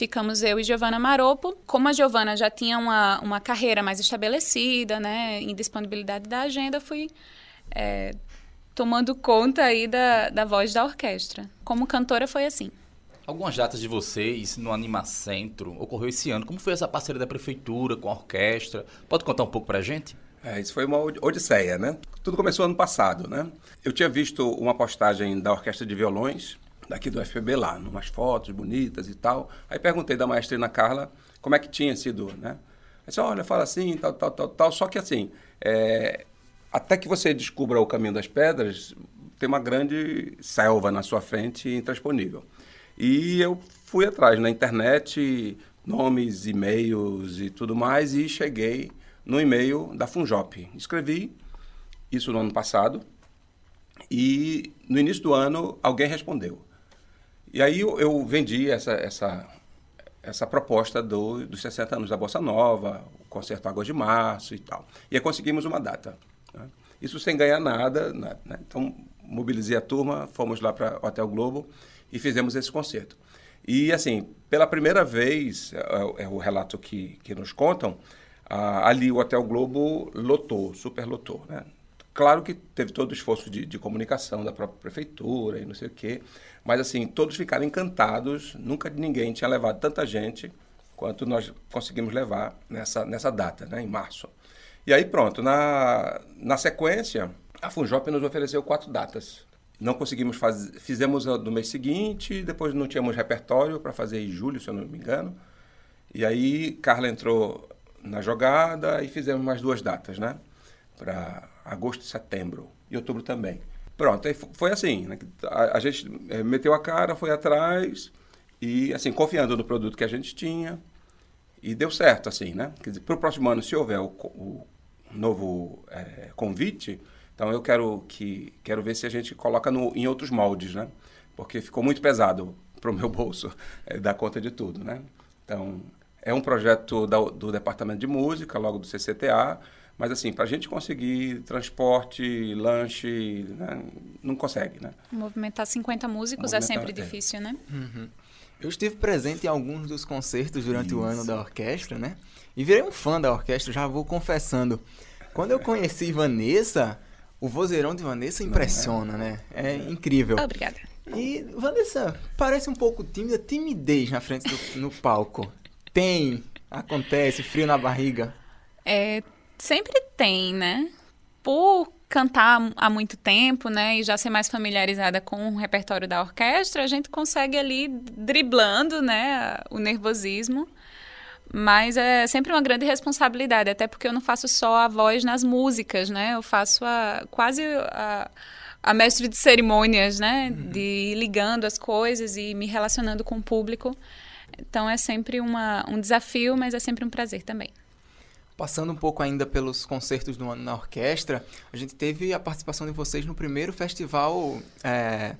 Ficamos eu e Giovana Maropo. Como a Giovana já tinha uma, uma carreira mais estabelecida, né, em disponibilidade da agenda, fui é, tomando conta aí da, da voz da orquestra. Como cantora foi assim. Algumas datas de vocês no Anima Centro ocorreu esse ano. Como foi essa parceria da prefeitura com a orquestra? Pode contar um pouco pra gente? É, isso foi uma odisseia, né? Tudo começou ano passado, né? Eu tinha visto uma postagem da Orquestra de Violões, daqui do FPB lá, umas fotos bonitas e tal. Aí perguntei da maestrina Carla como é que tinha sido, né? Aí disse, olha, fala assim, tal, tal, tal, tal. Só que assim, é, até que você descubra o caminho das pedras, tem uma grande selva na sua frente intransponível. E eu fui atrás na internet, nomes, e-mails e tudo mais, e cheguei no e-mail da Funjop. Escrevi isso no ano passado, e no início do ano alguém respondeu. E aí eu, eu vendi essa, essa, essa proposta do, dos 60 anos da Bossa Nova, o concerto Água de Março e tal. E aí conseguimos uma data. Né? Isso sem ganhar nada. Né? Então, mobilizei a turma, fomos lá para o Hotel Globo e fizemos esse concerto. E, assim, pela primeira vez, é, é o relato que, que nos contam, ali o Hotel Globo lotou, superlotou, né? Claro que teve todo o esforço de, de, comunicação da própria prefeitura e não sei o quê, mas assim, todos ficaram encantados, nunca ninguém tinha levado tanta gente quanto nós conseguimos levar nessa, nessa data, né, em março. E aí pronto, na, na sequência, a Funjop nos ofereceu quatro datas. Não conseguimos fazer, fizemos do mês seguinte, depois não tínhamos repertório para fazer em julho, se eu não me engano. E aí Carla entrou na jogada e fizemos mais duas datas, né? Para agosto, setembro e outubro também. Pronto, aí foi assim, né? a, a, gente é, meteu a cara, foi atrás e assim confiando no produto que a gente tinha e deu certo assim, né? Quer dizer, para o próximo ano, se houver o, o novo é, convite, então eu quero que quero ver se a gente coloca no, em outros moldes, né? Porque ficou muito pesado para o meu bolso é, dar conta de tudo, né? Então, é um projeto da, do Departamento de Música, logo do CCTA, mas assim, para a gente conseguir transporte, lanche, né, não consegue, né? Movimentar 50 músicos é Movimentar, é sempre é. difícil, né? Uhum. Eu estive presente em alguns dos concertos durante Isso. o ano da orquestra, né? E virei um fã da orquestra, já vou confessando. Quando eu conheci Vanessa, o vozeirão de Vanessa impressiona, né? É incrível. Obrigada. E Vanessa parece um pouco tímida, timidez na frente do no palco. Tem, acontece, frio na barriga. É, sempre tem, né? Por cantar há muito tempo, né, e já ser mais familiarizada com o repertório da orquestra, a gente consegue ali driblando, né, o nervosismo. Mas é sempre uma grande responsabilidade, até porque eu não faço só a voz nas músicas, né? Eu faço a, quase a, a mestre de cerimônias, né? Uhum. De ligando as coisas e me relacionando com o público. Então é sempre uma, um desafio, mas é sempre um prazer também. Passando um pouco ainda pelos concertos do ano na orquestra, a gente teve a participação de vocês no primeiro festival é,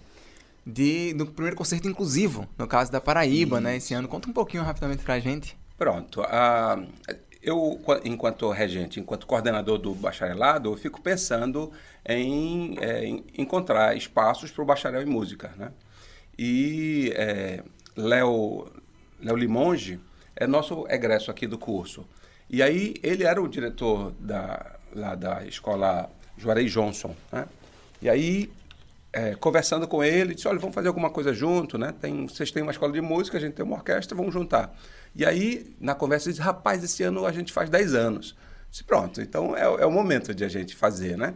de, no primeiro concerto inclusivo, no caso da Paraíba, Isso. né? Esse ano. Conta um pouquinho rapidamente pra gente. Pronto. Uh, eu, enquanto regente, enquanto coordenador do bacharelado, eu fico pensando em, é, em encontrar espaços para o bacharel em música, né? E é, Léo, Léo Limonge é nosso egresso aqui do curso. E aí ele era o diretor da, lá da escola Juarez Johnson, né? E aí, é, conversando com ele, disse, olha, vamos fazer alguma coisa junto, né? Tem, vocês têm uma escola de música, a gente tem uma orquestra, vamos juntar. E aí, na conversa, disse, rapaz, esse ano a gente faz 10 anos. Disse, pronto, então é, é o momento de a gente fazer, né?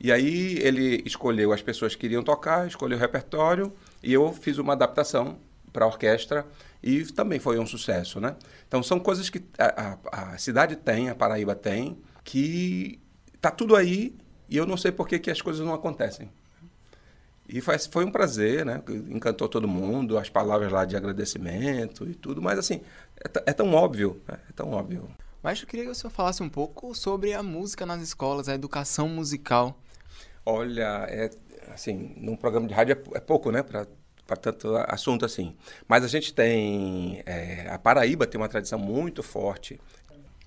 E aí ele escolheu as pessoas que iriam tocar, escolheu o repertório e eu fiz uma adaptação para a orquestra e também foi um sucesso, né? Então são coisas que a, a, a cidade tem, a Paraíba tem, que tá tudo aí e eu não sei por que, que as coisas não acontecem. E faz, foi um prazer, né? Encantou todo mundo, as palavras lá de agradecimento e tudo, mas assim, é, é tão óbvio, né? é tão óbvio. Mas eu queria que o senhor falasse um pouco sobre a música nas escolas, a educação musical. Olha, é assim, num programa de rádio é, é pouco, né, para tanto assunto assim. Mas a gente tem, é, a Paraíba tem uma tradição muito forte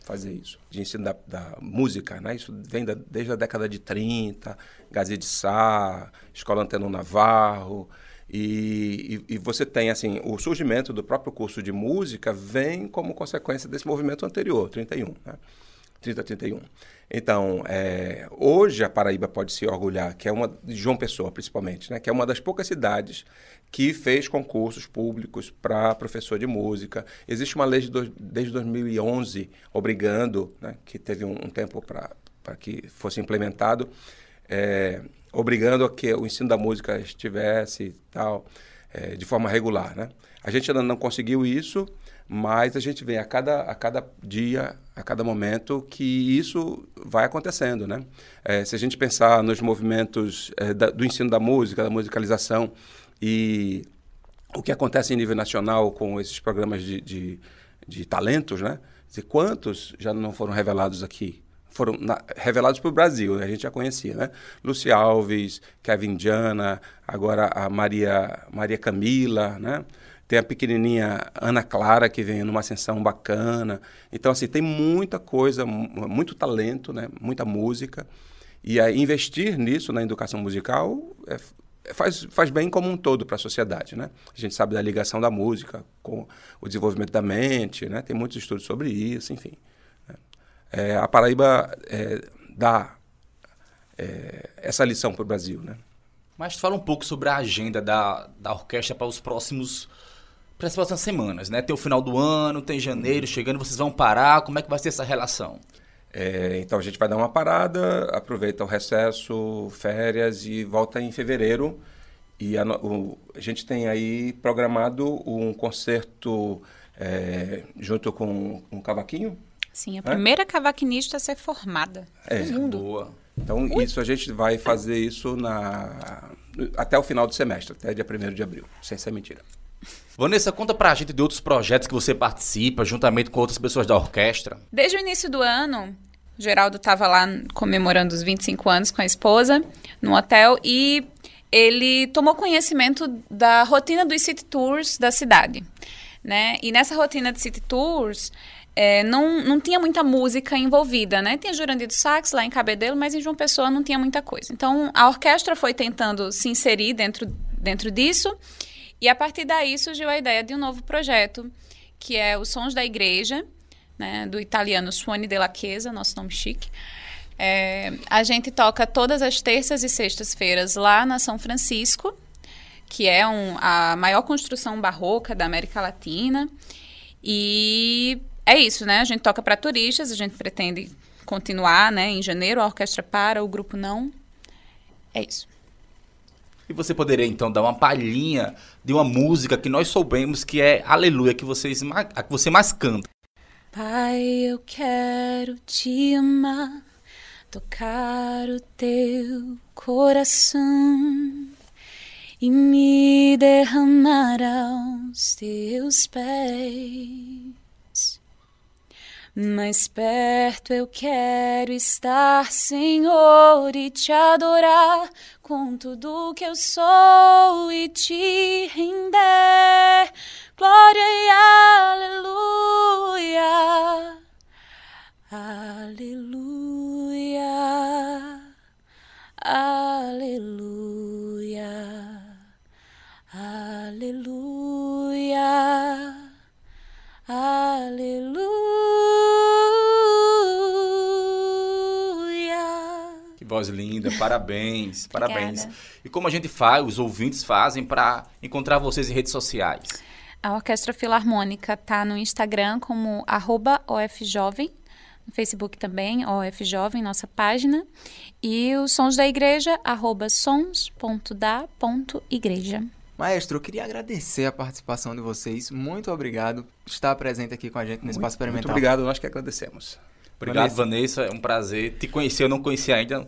fazer isso, de ensino da, da música, né? Isso vem da, desde a década de 30, Gazia de Sá, Escola Anteno Navarro, e, e, e, você tem, assim, o surgimento do próprio curso de música vem como consequência desse movimento anterior, 31, né? 30, 31. Então, é, hoje a Paraíba pode se orgulhar, que é uma, de João Pessoa principalmente, né? Que é uma das poucas cidades que fez concursos públicos para professor de música. Existe uma lei de do, desde 2011 obrigando, né, que teve um, um tempo para que fosse implementado, é, obrigando a que o ensino da música estivesse tal, é, de forma regular. Né? A gente ainda não conseguiu isso, mas a gente vê a cada, a cada dia, a cada momento, que isso vai acontecendo. Né? É, se a gente pensar nos movimentos é, da, do ensino da música, da musicalização, e o que acontece em nível nacional com esses programas de, de, de talentos, né? Dizer, quantos já não foram revelados aqui? Foram na, revelados para o Brasil, a gente já conhecia, né? Luci Alves, Kevin Diana, agora a Maria, Maria Camila, né? Tem a pequenininha Ana Clara, que vem numa ascensão bacana. Então, assim, tem muita coisa, muito talento, né? Muita música. E aí, investir nisso, na educação musical, é, faz, faz bem como um todo para a sociedade, né? A gente sabe da ligação da música com o desenvolvimento da mente, né? Tem muitos estudos sobre isso, enfim. Né? É, a Paraíba é, dá é, essa lição para o Brasil, né? Mas fala um pouco sobre a agenda da, da orquestra para os próximos para as próximas semanas, né? Tem o final do ano, tem janeiro chegando, vocês vão parar, como é que vai ser essa relação? É, então a gente vai dar uma parada, aproveita o recesso, férias e volta em fevereiro. E a, o, a gente tem aí programado um concerto é, junto com um cavaquinho. Sim, a primeira cavaquinista a ser formada é, mundo. Boa. Então Ui. isso a gente vai fazer isso na, até o final do semestre, até dia 1 de abril, sem ser mentira. Vanessa, conta pra gente de outros projetos que você participa, juntamente com outras pessoas da orquestra. Desde o início do ano, Geraldo estava lá comemorando os 25 anos com a esposa, no hotel, e ele tomou conhecimento da rotina dos city tours da cidade. Né? E nessa rotina de city tours, é, não, não tinha muita música envolvida, né? Tinha Jurandir do Sax lá em Cabedelo, mas em João Pessoa não tinha muita coisa. Então, a orquestra foi tentando se inserir dentro, dentro disso, e a partir daí surgiu a ideia de um novo projeto, que é os Sons da Igreja, né, do italiano Suoni della Chiesa, nosso nome chique. É, a gente toca todas as terças e sextas-feiras lá na São Francisco, que é um, a maior construção barroca da América Latina. E é isso, né? A gente toca para turistas, a gente pretende continuar, né? Em janeiro a orquestra para, o grupo não. É isso. E você poderia então dar uma palhinha de uma música que nós soubemos que é Aleluia, que, vocês, a que você mais canta. Pai, eu quero te amar, tocar o teu coração e me derramar aos teus pés. Mais perto eu quero estar, Senhor, e te adorar com tudo que eu sou e te render. Glória e aleluia. Aleluia. Aleluia. Aleluia. Aleluia. Voz linda, parabéns, [laughs] parabéns. E como a gente faz, os ouvintes fazem para encontrar vocês em redes sociais? A Orquestra Filarmônica está no Instagram como arroba OFJovem, no Facebook também, OFJovem, nossa página. E os Sons da Igreja, arroba sons.da.igreja. Maestro, eu queria agradecer a participação de vocês. Muito obrigado por estar presente aqui com a gente no Espaço Experimental. Muito obrigado, nós que agradecemos. Obrigado, Vanessa. Vanessa. É um prazer te conhecer. Eu não conhecia ainda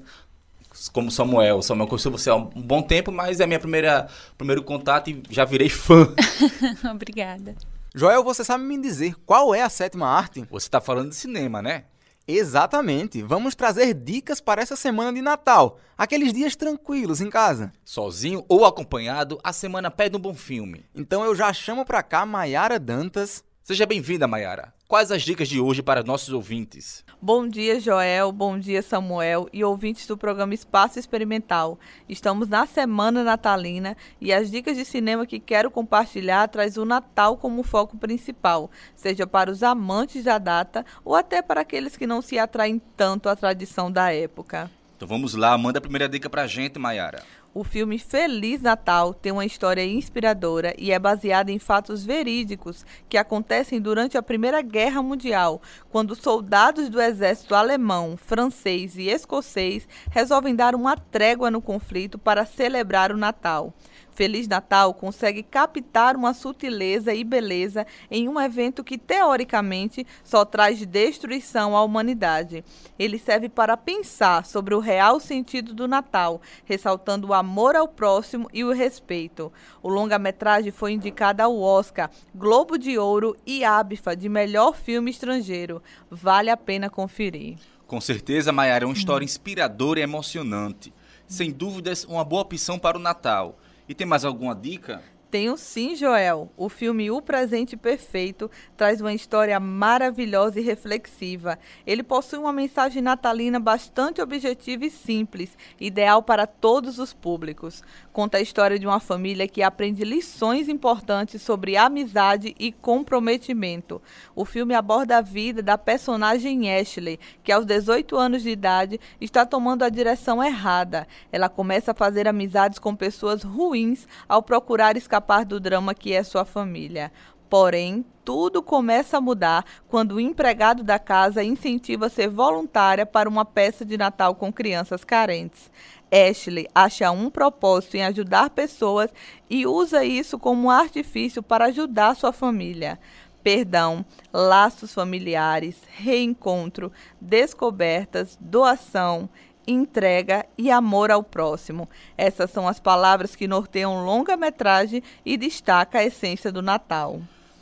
como Samuel. Samuel conheceu você há um bom tempo, mas é minha primeira primeiro contato e já virei fã. [laughs] Obrigada. Joel, você sabe me dizer qual é a sétima arte? Você está falando de cinema, né? Exatamente. Vamos trazer dicas para essa semana de Natal. Aqueles dias tranquilos em casa. Sozinho ou acompanhado, a semana pede um bom filme. Então eu já chamo para cá Maiara Dantas. Seja bem-vinda, Maiara. Quais as dicas de hoje para nossos ouvintes? Bom dia, Joel. Bom dia, Samuel e ouvintes do programa Espaço Experimental. Estamos na semana natalina e as dicas de cinema que quero compartilhar traz o Natal como foco principal, seja para os amantes da data ou até para aqueles que não se atraem tanto à tradição da época. Então vamos lá, manda a primeira dica pra gente, Maiara. O filme Feliz Natal tem uma história inspiradora e é baseado em fatos verídicos que acontecem durante a Primeira Guerra Mundial, quando soldados do exército alemão, francês e escocês resolvem dar uma trégua no conflito para celebrar o Natal. Feliz Natal consegue captar uma sutileza e beleza em um evento que, teoricamente, só traz destruição à humanidade. Ele serve para pensar sobre o real sentido do Natal, ressaltando o amor ao próximo e o respeito. O longa-metragem foi indicado ao Oscar, Globo de Ouro e ABFA de melhor filme estrangeiro. Vale a pena conferir. Com certeza, Maiara, é uma história inspiradora e emocionante. Sem dúvidas, uma boa opção para o Natal. E tem mais alguma dica? Tenho sim, Joel. O filme O Presente Perfeito traz uma história maravilhosa e reflexiva. Ele possui uma mensagem natalina bastante objetiva e simples, ideal para todos os públicos. Conta a história de uma família que aprende lições importantes sobre amizade e comprometimento. O filme aborda a vida da personagem Ashley, que aos 18 anos de idade está tomando a direção errada. Ela começa a fazer amizades com pessoas ruins ao procurar escapar escapar do drama que é sua família. Porém, tudo começa a mudar quando o empregado da casa incentiva a ser voluntária para uma peça de Natal com crianças carentes. Ashley acha um propósito em ajudar pessoas e usa isso como um artifício para ajudar sua família. Perdão, laços familiares, reencontro, descobertas, doação, entrega e amor ao próximo. Essas são as palavras que norteiam longa-metragem e destaca a essência do Natal.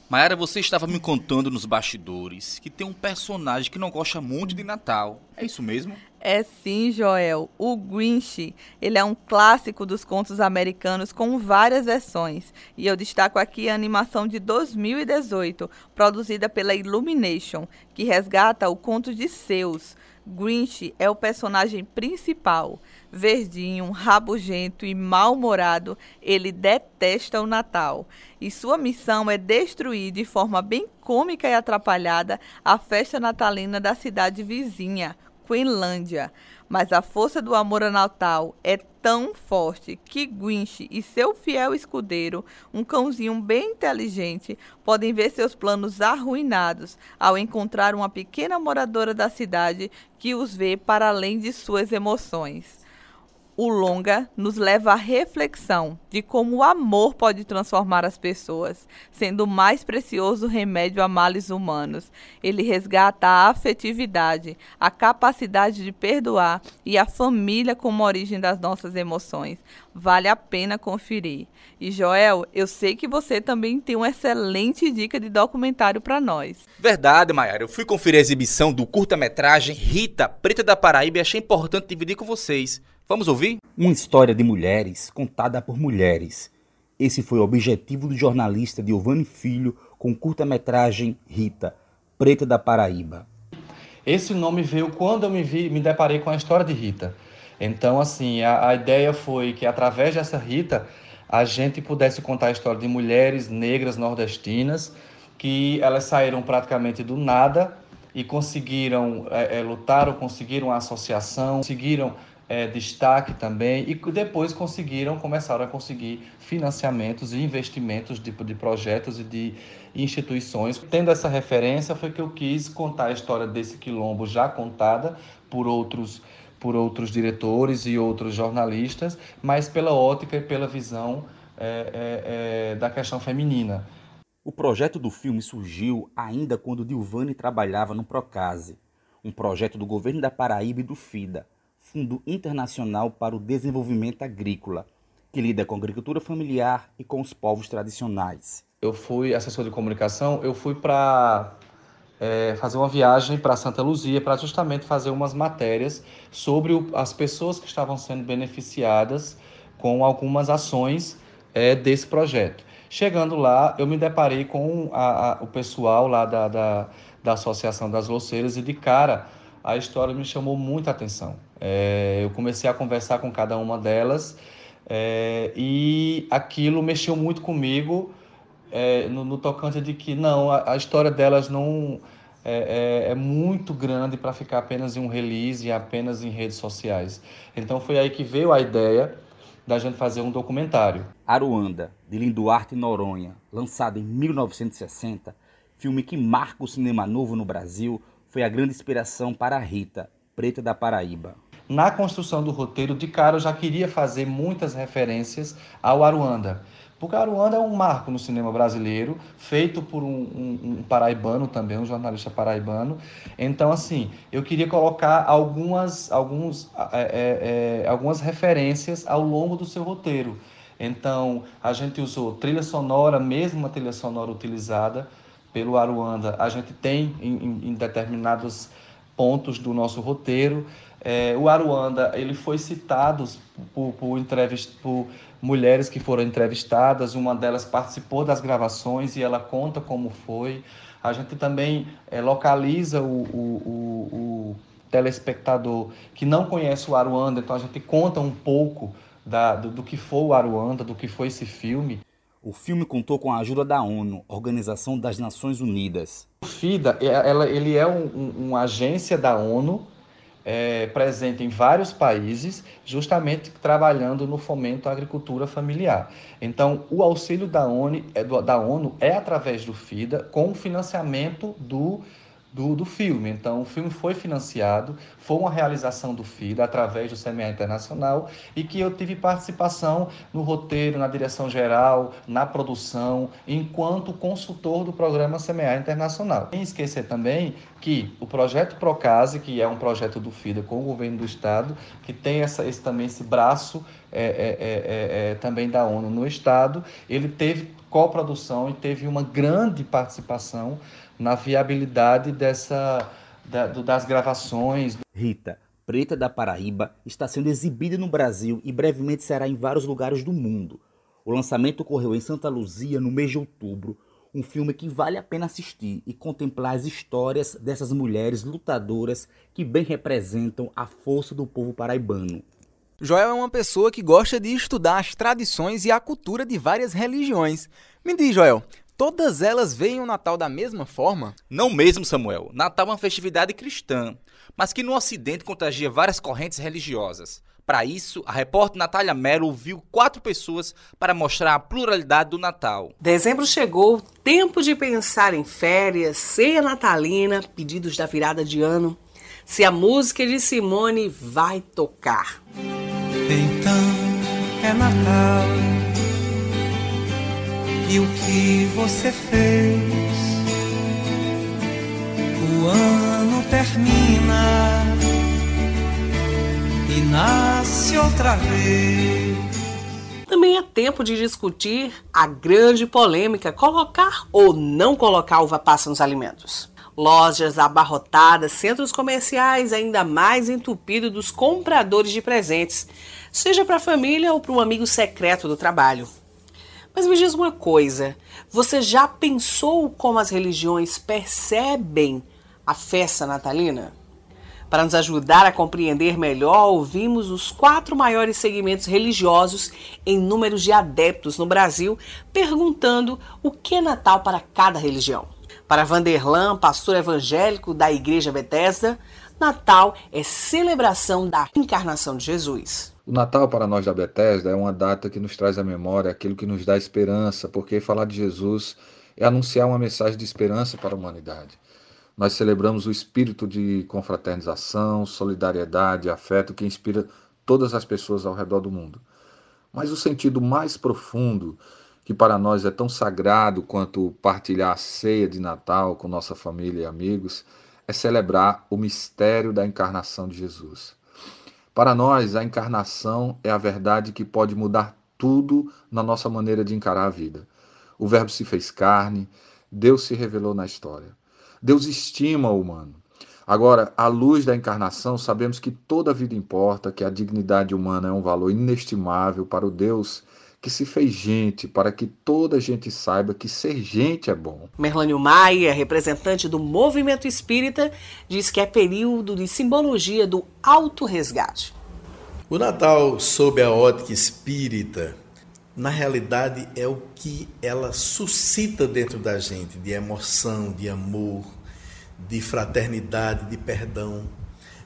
Mayara, você estava me contando nos bastidores que tem um personagem que não gosta muito de Natal. É isso mesmo? É sim, Joel. O Grinch, ele é um clássico dos contos americanos com várias versões. E eu destaco aqui a animação de 2018, produzida pela Illumination, que resgata o conto de Zeus. Grinch é o personagem principal. Verdinho, rabugento e mal-humorado, ele detesta o Natal. E sua missão é destruir de forma bem cômica e atrapalhada a festa natalina da cidade vizinha, Queenlândia. Mas a força do amor a Natal é tão forte que Grinch e seu fiel escudeiro, um cãozinho bem inteligente, podem ver seus planos arruinados ao encontrar uma pequena moradora da cidade que os vê para além de suas emoções o longa nos leva à reflexão de como o amor pode transformar as pessoas, sendo o mais precioso remédio a males humanos. Ele resgata a afetividade, a capacidade de perdoar e a família como origem das nossas emoções. Vale a pena conferir. E Joel, eu sei que você também tem uma excelente dica de documentário para nós. Verdade, Maiara. Eu fui conferir a exibição do curta-metragem Rita, Preta da Paraíba e achei importante dividir com vocês. Vamos ouvir? Uma história de mulheres contada por mulheres. Esse foi o objetivo do jornalista Giovanni Filho com curta-metragem Rita, Preta da Paraíba. Esse nome veio quando eu me, vi, me deparei com a história de Rita. Então, assim, a, a ideia foi que através dessa Rita a gente pudesse contar a história de mulheres negras nordestinas que elas saíram praticamente do nada e conseguiram é, é, lutar ou conseguiram a associação, conseguiram é, destaque também e depois conseguiram, começaram a conseguir financiamentos e investimentos de, de projetos e de instituições. Tendo essa referência foi que eu quis contar a história desse quilombo já contada por outros por outros diretores e outros jornalistas, mas pela ótica e pela visão é, é, é, da questão feminina. O projeto do filme surgiu ainda quando Dilvani trabalhava no Procase, um projeto do governo da Paraíba e do FIDA, Fundo Internacional para o Desenvolvimento Agrícola, que lida com a agricultura familiar e com os povos tradicionais. Eu fui assessor de comunicação, eu fui para é, fazer uma viagem para Santa Luzia para justamente fazer umas matérias sobre o, as pessoas que estavam sendo beneficiadas com algumas ações é, desse projeto. Chegando lá, eu me deparei com a, a, o pessoal lá da, da, da Associação das Loceiras e de cara a história me chamou muita atenção. É, eu comecei a conversar com cada uma delas é, e aquilo mexeu muito comigo é, no, no, tocante de que não, a, a história delas não é, é, é muito grande para ficar apenas em um release e apenas em redes sociais. Então foi aí que veio a ideia da gente fazer um documentário. Aruanda, de Linduarte Noronha, lançado em 1960, filme que marca o cinema novo no Brasil, foi a grande inspiração para Rita, Preta da Paraíba. Na construção do roteiro, de cara eu já queria fazer muitas referências ao Aruanda. Porque Aruanda é um marco no cinema brasileiro, feito por um, um, um, paraibano também, um jornalista paraibano. Então, assim, eu queria colocar algumas, alguns, é, é, é, algumas referências ao longo do seu roteiro. Então, a gente usou trilha sonora, mesmo a trilha sonora utilizada pelo Aruanda, a gente tem em, em, em determinados pontos do nosso roteiro. É, o Aruanda ele foi citado por, por, entrevist, por mulheres que foram entrevistadas, uma delas participou das gravações e ela conta como foi. A gente também é, localiza o, o, o, o, telespectador que não conhece o Aruanda, então a gente conta um pouco da, do, do que foi o Aruanda, do que foi esse filme. O filme contou com a ajuda da ONU, Organização das Nações Unidas. O FIDA, é, ela, ele é um, um, uma agência da ONU é, presente em vários países, justamente trabalhando no fomento à agricultura familiar. Então, o auxílio da ONU, é, da ONU é através do FIDA, com o financiamento do do, do filme. Então, o filme foi financiado, foi uma realização do FIDA através do CMA Internacional e que eu tive participação no roteiro, na direção geral, na produção, enquanto consultor do programa CMA Internacional. Sem esquecer também que o projeto Procase, que é um projeto do FIDA com o governo do Estado, que tem essa, esse, também esse braço é, é, é, é também da ONU no Estado, ele teve coprodução e teve uma grande participação na viabilidade dessa da, das gravações. Rita, Preta da Paraíba está sendo exibida no Brasil e brevemente será em vários lugares do mundo. O lançamento ocorreu em Santa Luzia no mês de outubro, um filme que vale a pena assistir e contemplar as histórias dessas mulheres lutadoras que bem representam a força do povo paraibano. Joel é uma pessoa que gosta de estudar as tradições e a cultura de várias religiões. Me diz, Joel, todas elas veem o Natal da mesma forma? Não mesmo, Samuel. Natal é uma festividade cristã, mas que no Ocidente contagia várias correntes religiosas. Para isso, a repórter Natália Mello ouviu quatro pessoas para mostrar a pluralidade do Natal. Dezembro chegou, tempo de pensar em férias, ceia natalina, pedidos da virada de ano. Se a música de Simone vai tocar. Então é Natal. E o que você fez? O ano termina e nasce outra vez. Também é tempo de discutir a grande polêmica: colocar ou não colocar uva passa nos alimentos. Lojas abarrotadas, centros comerciais ainda mais entupidos dos compradores de presentes, seja para a família ou para um amigo secreto do trabalho. Mas me diz uma coisa: você já pensou como as religiões percebem a festa natalina? Para nos ajudar a compreender melhor, ouvimos os quatro maiores segmentos religiosos em números de adeptos no Brasil, perguntando o que é Natal para cada religião. Para Vanderlan, pastor evangélico da Igreja Bethesda, Natal é celebração da encarnação de Jesus. O Natal para nós da Bethesda é uma data que nos traz à memória aquilo que nos dá esperança, porque falar de Jesus é anunciar uma mensagem de esperança para a humanidade. Nós celebramos o espírito de confraternização, solidariedade, afeto que inspira todas as pessoas ao redor do mundo. Mas o sentido mais profundo, que para nós é tão sagrado quanto partilhar a ceia de Natal com nossa família e amigos, é celebrar o mistério da encarnação de Jesus. Para nós, a encarnação é a verdade que pode mudar tudo na nossa maneira de encarar a vida. O Verbo se fez carne, Deus se revelou na história. Deus estima o humano. Agora, à luz da encarnação, sabemos que toda vida importa, que a dignidade humana é um valor inestimável para o Deus que se fez gente, para que toda gente saiba que ser gente é bom. Merlânio Maia, representante do movimento espírita, diz que é período de simbologia do auto-resgate. O Natal, sob a ótica espírita, na realidade é o que ela suscita dentro da gente de emoção, de amor, de fraternidade, de perdão.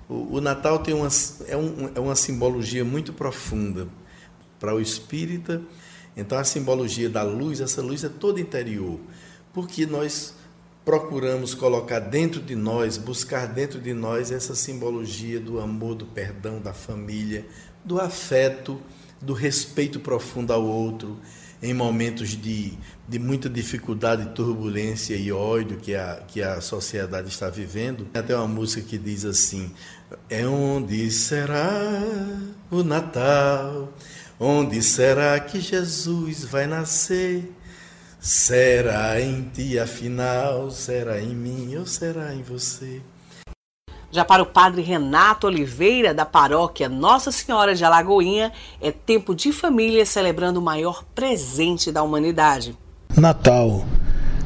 O, o Natal tem uma, é, um, é uma simbologia muito profunda para o espírita. Então, a simbologia da luz, essa luz é toda interior, porque nós procuramos colocar dentro de nós, buscar dentro de nós essa simbologia do amor, do perdão, da família, do afeto do respeito profundo ao outro, em momentos de, de muita dificuldade, turbulência e ódio que a, que a sociedade está vivendo. Tem até uma música que diz assim: É onde será o Natal? Onde será que Jesus vai nascer? Será em ti afinal? Será em mim ou será em você? Já para o padre Renato Oliveira, da paróquia Nossa Senhora de Alagoinha, é tempo de família celebrando o maior presente da humanidade. Natal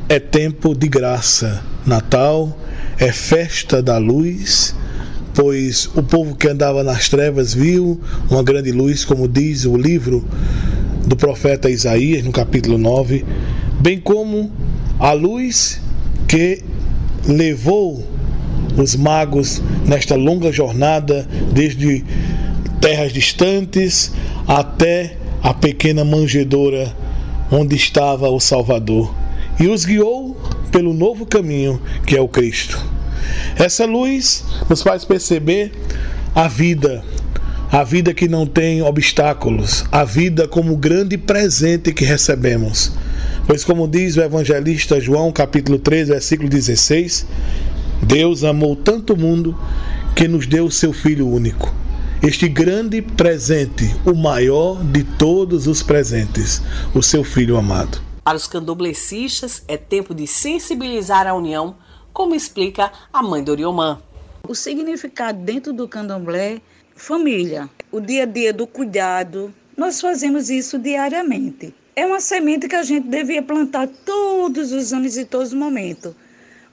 é tempo de graça. Natal é festa da luz, pois o povo que andava nas trevas viu uma grande luz, como diz o livro do profeta Isaías, no capítulo 9, bem como a luz que levou os magos nesta longa jornada, desde terras distantes até a pequena manjedoura onde estava o Salvador, e os guiou pelo novo caminho que é o Cristo. Essa luz nos faz perceber a vida, a vida que não tem obstáculos, a vida como grande presente que recebemos. Pois, como diz o evangelista João, capítulo 3, versículo 16, Deus amou tanto o mundo que nos deu o seu Filho único. Este grande presente, o maior de todos os presentes, o seu Filho amado. Para os candoblecistas, é tempo de sensibilizar a união, como explica a mãe Doriomã. O significado dentro do candomblé, família, o dia a dia do cuidado, nós fazemos isso diariamente. É uma semente que a gente devia plantar todos os anos e todos os momentos.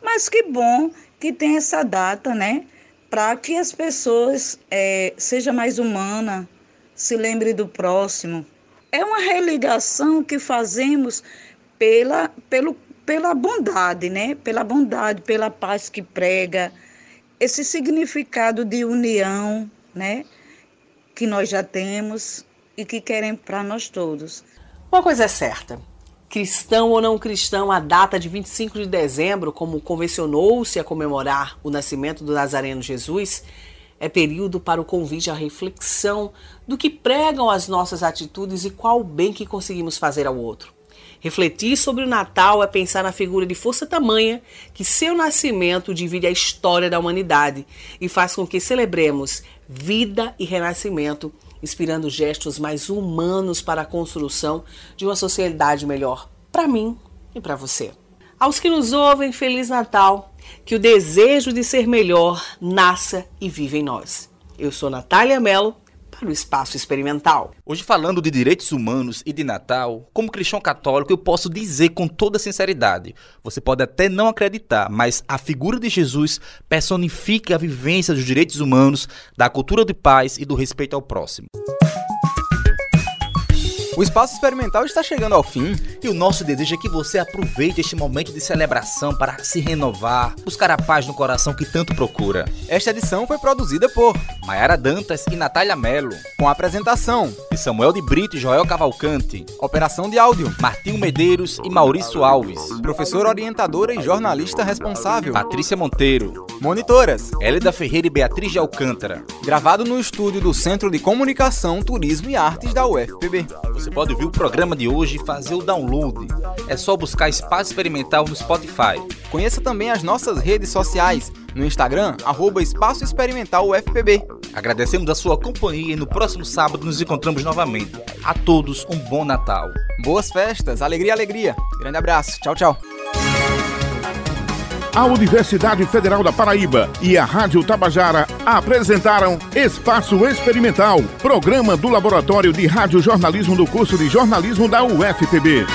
Mas que bom que tem essa data, né? Para que as pessoas é, sejam mais humanas, se lembre do próximo. É uma religação que fazemos pela, pelo, pela bondade, né? Pela bondade, pela paz que prega, esse significado de união, né? Que nós já temos e que querem para nós todos. Uma coisa é certa: cristão ou não cristão, a data de 25 de dezembro, como convencionou-se a comemorar o nascimento do Nazareno Jesus, é período para o convite à reflexão do que pregam as nossas atitudes e qual bem que conseguimos fazer ao outro. Refletir sobre o Natal é pensar na figura de força tamanha que seu nascimento divide a história da humanidade e faz com que celebremos vida e renascimento inspirando gestos mais humanos para a construção de uma sociedade melhor para mim e para você. Aos que nos ouvem, Feliz Natal! Que o desejo de ser melhor nasça e viva em nós. Eu sou Natália Mello para o Espaço Experimental. Hoje, falando de direitos humanos e de Natal, como cristão católico, eu posso dizer com toda sinceridade: você pode até não acreditar, mas a figura de Jesus personifica a vivência dos direitos humanos, da cultura de paz e do respeito ao próximo. O espaço experimental está chegando ao fim e o nosso desejo é que você aproveite este momento de celebração para se renovar, buscar a paz no coração que tanto procura. Esta edição foi produzida por Mayara Dantas e Natália Melo, com a apresentação de Samuel de Brito e Joel Cavalcante, operação de áudio Martinho Medeiros e Maurício Alves, professora orientadora e jornalista responsável Patrícia Monteiro, monitoras Hélida Ferreira e Beatriz de Alcântara, gravado no estúdio do Centro de Comunicação, Turismo e Artes da UFPB. Você pode ouvir o programa de hoje e fazer o download. É só buscar Espaço Experimental no Spotify. Conheça também as nossas redes sociais. No Instagram, arroba Espaço Experimental UFPB. Agradecemos a sua companhia e no próximo sábado nos encontramos novamente. A todos um bom Natal. Boas festas, alegria, alegria. Grande abraço. Tchau, tchau. A Universidade Federal da Paraíba e a Rádio Tabajara apresentaram Espaço Experimental, programa do Laboratório de Rádio Jornalismo do curso de jornalismo da UFPB.